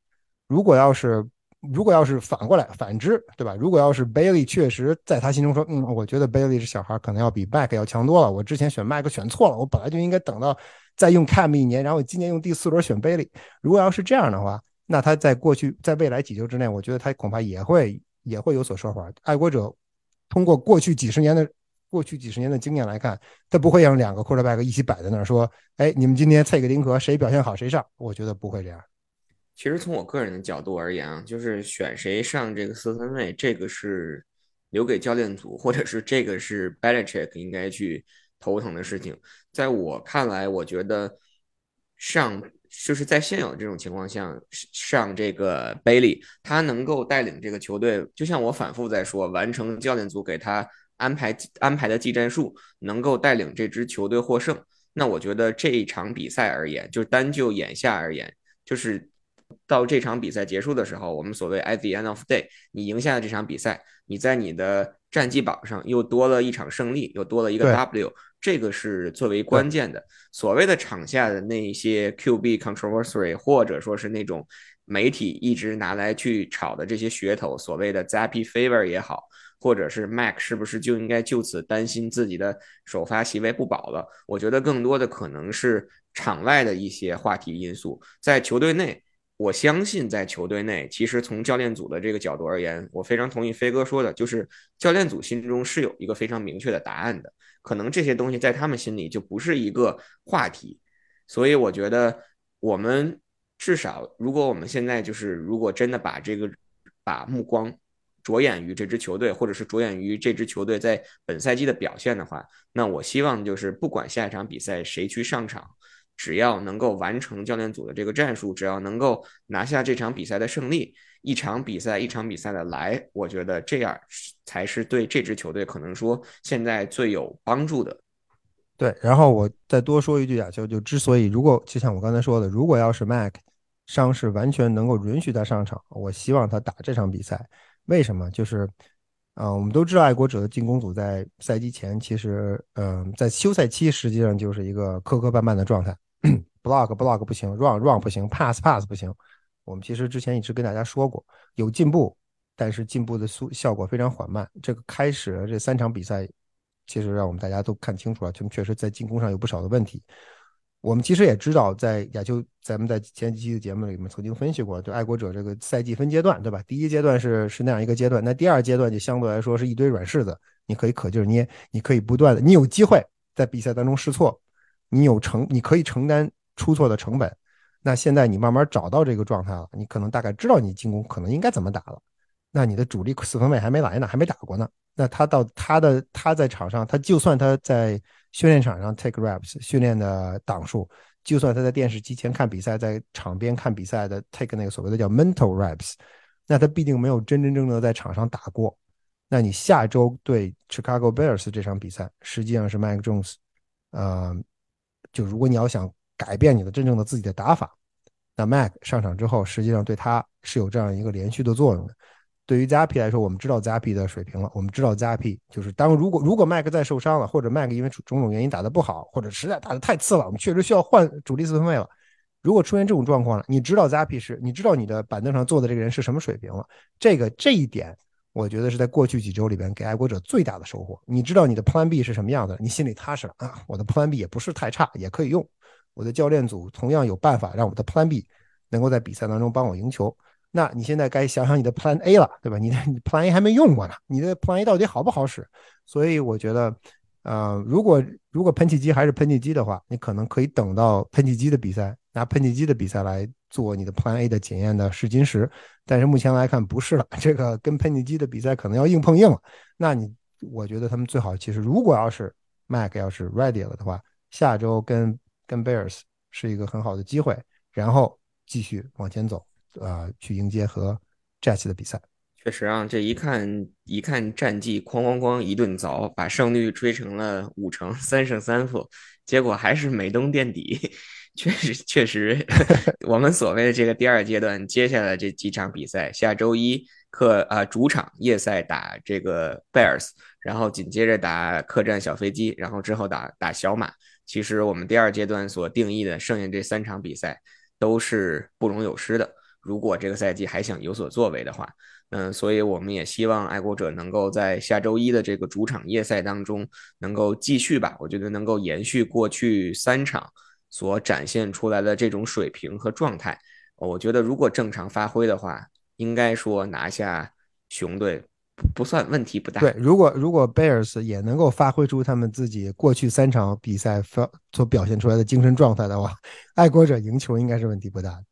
如果要是如果要是反过来反之，对吧？如果要是 Bailey 确实在他心中说，嗯，我觉得 Bailey 这小孩可能要比 Mac 要强多了。我之前选 Mac 选错了，我本来就应该等到再用 Cam 一年，然后今年用第四轮选 Bailey。如果要是这样的话，那他在过去在未来几周之内，我觉得他恐怕也会也会有所说法。爱国者通过过去几十年的。过去几十年的经验来看，他不会让两个 quarterback 一起摆在那儿说：“哎，你们今天菜个丁壳，谁表现好谁上。”我觉得不会这样。其实从我个人的角度而言啊，就是选谁上这个四分卫，这个是留给教练组，或者是这个是 Belichick 应该去头疼的事情。在我看来，我觉得上就是在现有这种情况下上这个 Bailey，他能够带领这个球队，就像我反复在说，完成教练组给他。安排安排的技战术能够带领这支球队获胜，那我觉得这一场比赛而言，就单就眼下而言，就是到这场比赛结束的时候，我们所谓 at the end of day，你赢下了这场比赛，你在你的战绩榜上又多了一场胜利，又多了一个 W，这个是最为关键的。所谓的场下的那些 QB controversy，或者说是那种媒体一直拿来去炒的这些噱头，所谓的 Zappy Favor 也好。或者是 Mac 是不是就应该就此担心自己的首发席位不保了？我觉得更多的可能是场外的一些话题因素。在球队内，我相信在球队内，其实从教练组的这个角度而言，我非常同意飞哥说的，就是教练组心中是有一个非常明确的答案的。可能这些东西在他们心里就不是一个话题。所以我觉得，我们至少，如果我们现在就是，如果真的把这个把目光。着眼于这支球队，或者是着眼于这支球队在本赛季的表现的话，那我希望就是不管下一场比赛谁去上场，只要能够完成教练组的这个战术，只要能够拿下这场比赛的胜利，一场比赛一场比赛的来，我觉得这样才是对这支球队可能说现在最有帮助的。对，然后我再多说一句啊，就就之所以如果就像我刚才说的，如果要是 Mac 伤势完全能够允许他上场，我希望他打这场比赛。为什么？就是，啊，我们都知道爱国者的进攻组在赛季前其实，嗯，在休赛期实际上就是一个磕磕绊绊的状态，block block 不行，run run 不行，pass pass 不行。我们其实之前一直跟大家说过，有进步，但是进步的速效果非常缓慢。这个开始这三场比赛，其实让我们大家都看清楚了，他们确实在进攻上有不少的问题。我们其实也知道，在亚秋，咱们在前几期的节目里面曾经分析过，就爱国者这个赛季分阶段，对吧？第一阶段是是那样一个阶段，那第二阶段就相对来说是一堆软柿子，你可以可劲儿捏，你可以不断的，你有机会在比赛当中试错，你有承，你可以承担出错的成本。那现在你慢慢找到这个状态了，你可能大概知道你进攻可能应该怎么打了。那你的主力四分卫还没来呢，还没打过呢。那他到他的他在场上，他就算他在。训练场上 take reps 训练的档数，就算他在电视机前看比赛，在场边看比赛的 take 那个所谓的叫 mental reps，那他必定没有真真正正的在场上打过。那你下周对 Chicago Bears 这场比赛，实际上是 Mike Jones，呃，就如果你要想改变你的真正的自己的打法，那 Mac 上场之后，实际上对他是有这样一个连续的作用的。对于 Zappy 来说，我们知道 Zappy 的水平了。我们知道 Zappy 就是当如果如果麦克再受伤了，或者麦克因为种种原因打得不好，或者实在打得太次了，我们确实需要换主力四分卫了。如果出现这种状况了，你知道 Zappy 是，你知道你的板凳上坐的这个人是什么水平了。这个这一点，我觉得是在过去几周里边给爱国者最大的收获。你知道你的 Plan B 是什么样的，你心里踏实了啊。我的 Plan B 也不是太差，也可以用。我的教练组同样有办法让我的 Plan B 能够在比赛当中帮我赢球。那你现在该想想你的 Plan A 了，对吧？你的 Plan A 还没用过呢，你的 Plan A 到底好不好使？所以我觉得，呃，如果如果喷气机还是喷气机的话，你可能可以等到喷气机的比赛，拿喷气机的比赛来做你的 Plan A 的检验的试金石。但是目前来看不是了，这个跟喷气机的比赛可能要硬碰硬了。那你，我觉得他们最好其实，如果要是 Mac 要是 ready 了的话，下周跟跟 Bears 是一个很好的机会，然后继续往前走。呃，去迎接和 Jets 的比赛，确实啊，这一看一看战绩，哐哐哐一顿凿，把胜率追成了五成，三胜三负，结果还是美东垫底。确实，确实，我们所谓的这个第二阶段，接下来这几场比赛，下周一客啊主场夜赛打这个 Bears，然后紧接着打客战小飞机，然后之后打打小马。其实我们第二阶段所定义的剩下这三场比赛，都是不容有失的。如果这个赛季还想有所作为的话，嗯，所以我们也希望爱国者能够在下周一的这个主场夜赛当中能够继续吧。我觉得能够延续过去三场所展现出来的这种水平和状态。我觉得如果正常发挥的话，应该说拿下雄队不算问题不大。对，如果如果 Bears 也能够发挥出他们自己过去三场比赛发所表现出来的精神状态的话，爱国者赢球应该是问题不大的。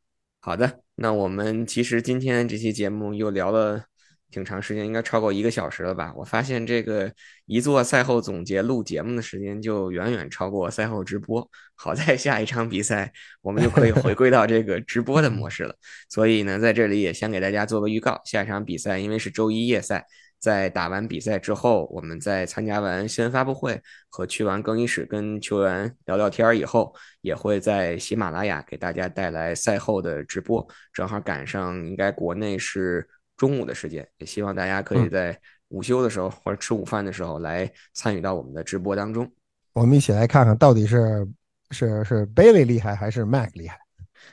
好的。那我们其实今天这期节目又聊了挺长时间，应该超过一个小时了吧？我发现这个一做赛后总结录节目的时间就远远超过赛后直播。好在下一场比赛我们就可以回归到这个直播的模式了。所以呢，在这里也先给大家做个预告，下一场比赛因为是周一夜赛，在打完比赛之后，我们在参加完新闻发布会和去完更衣室跟球员聊聊天儿以后，也会在喜马拉雅给大家带来赛后的直播，正好赶上应该国内是中午的时间，也希望大家可以在午休的时候或者吃午饭的时候来参与到我们的直播当中。我们一起来看看到底是是是 Bailey 厉害还是 Mac 厉害。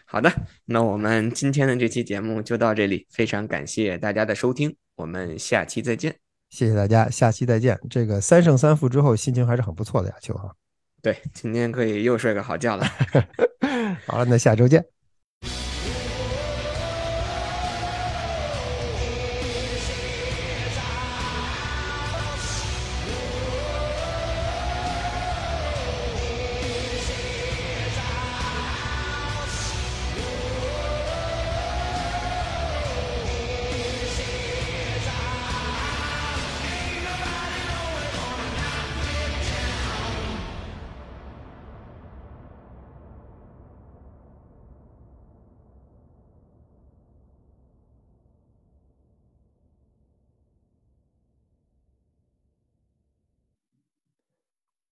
好的，那我们今天的这期节目就到这里，非常感谢大家的收听，我们下期再见。谢谢大家，下期再见。这个三胜三负之后，心情还是很不错的呀，秋哈。对，今天可以又睡个好觉了。好了，那下周见。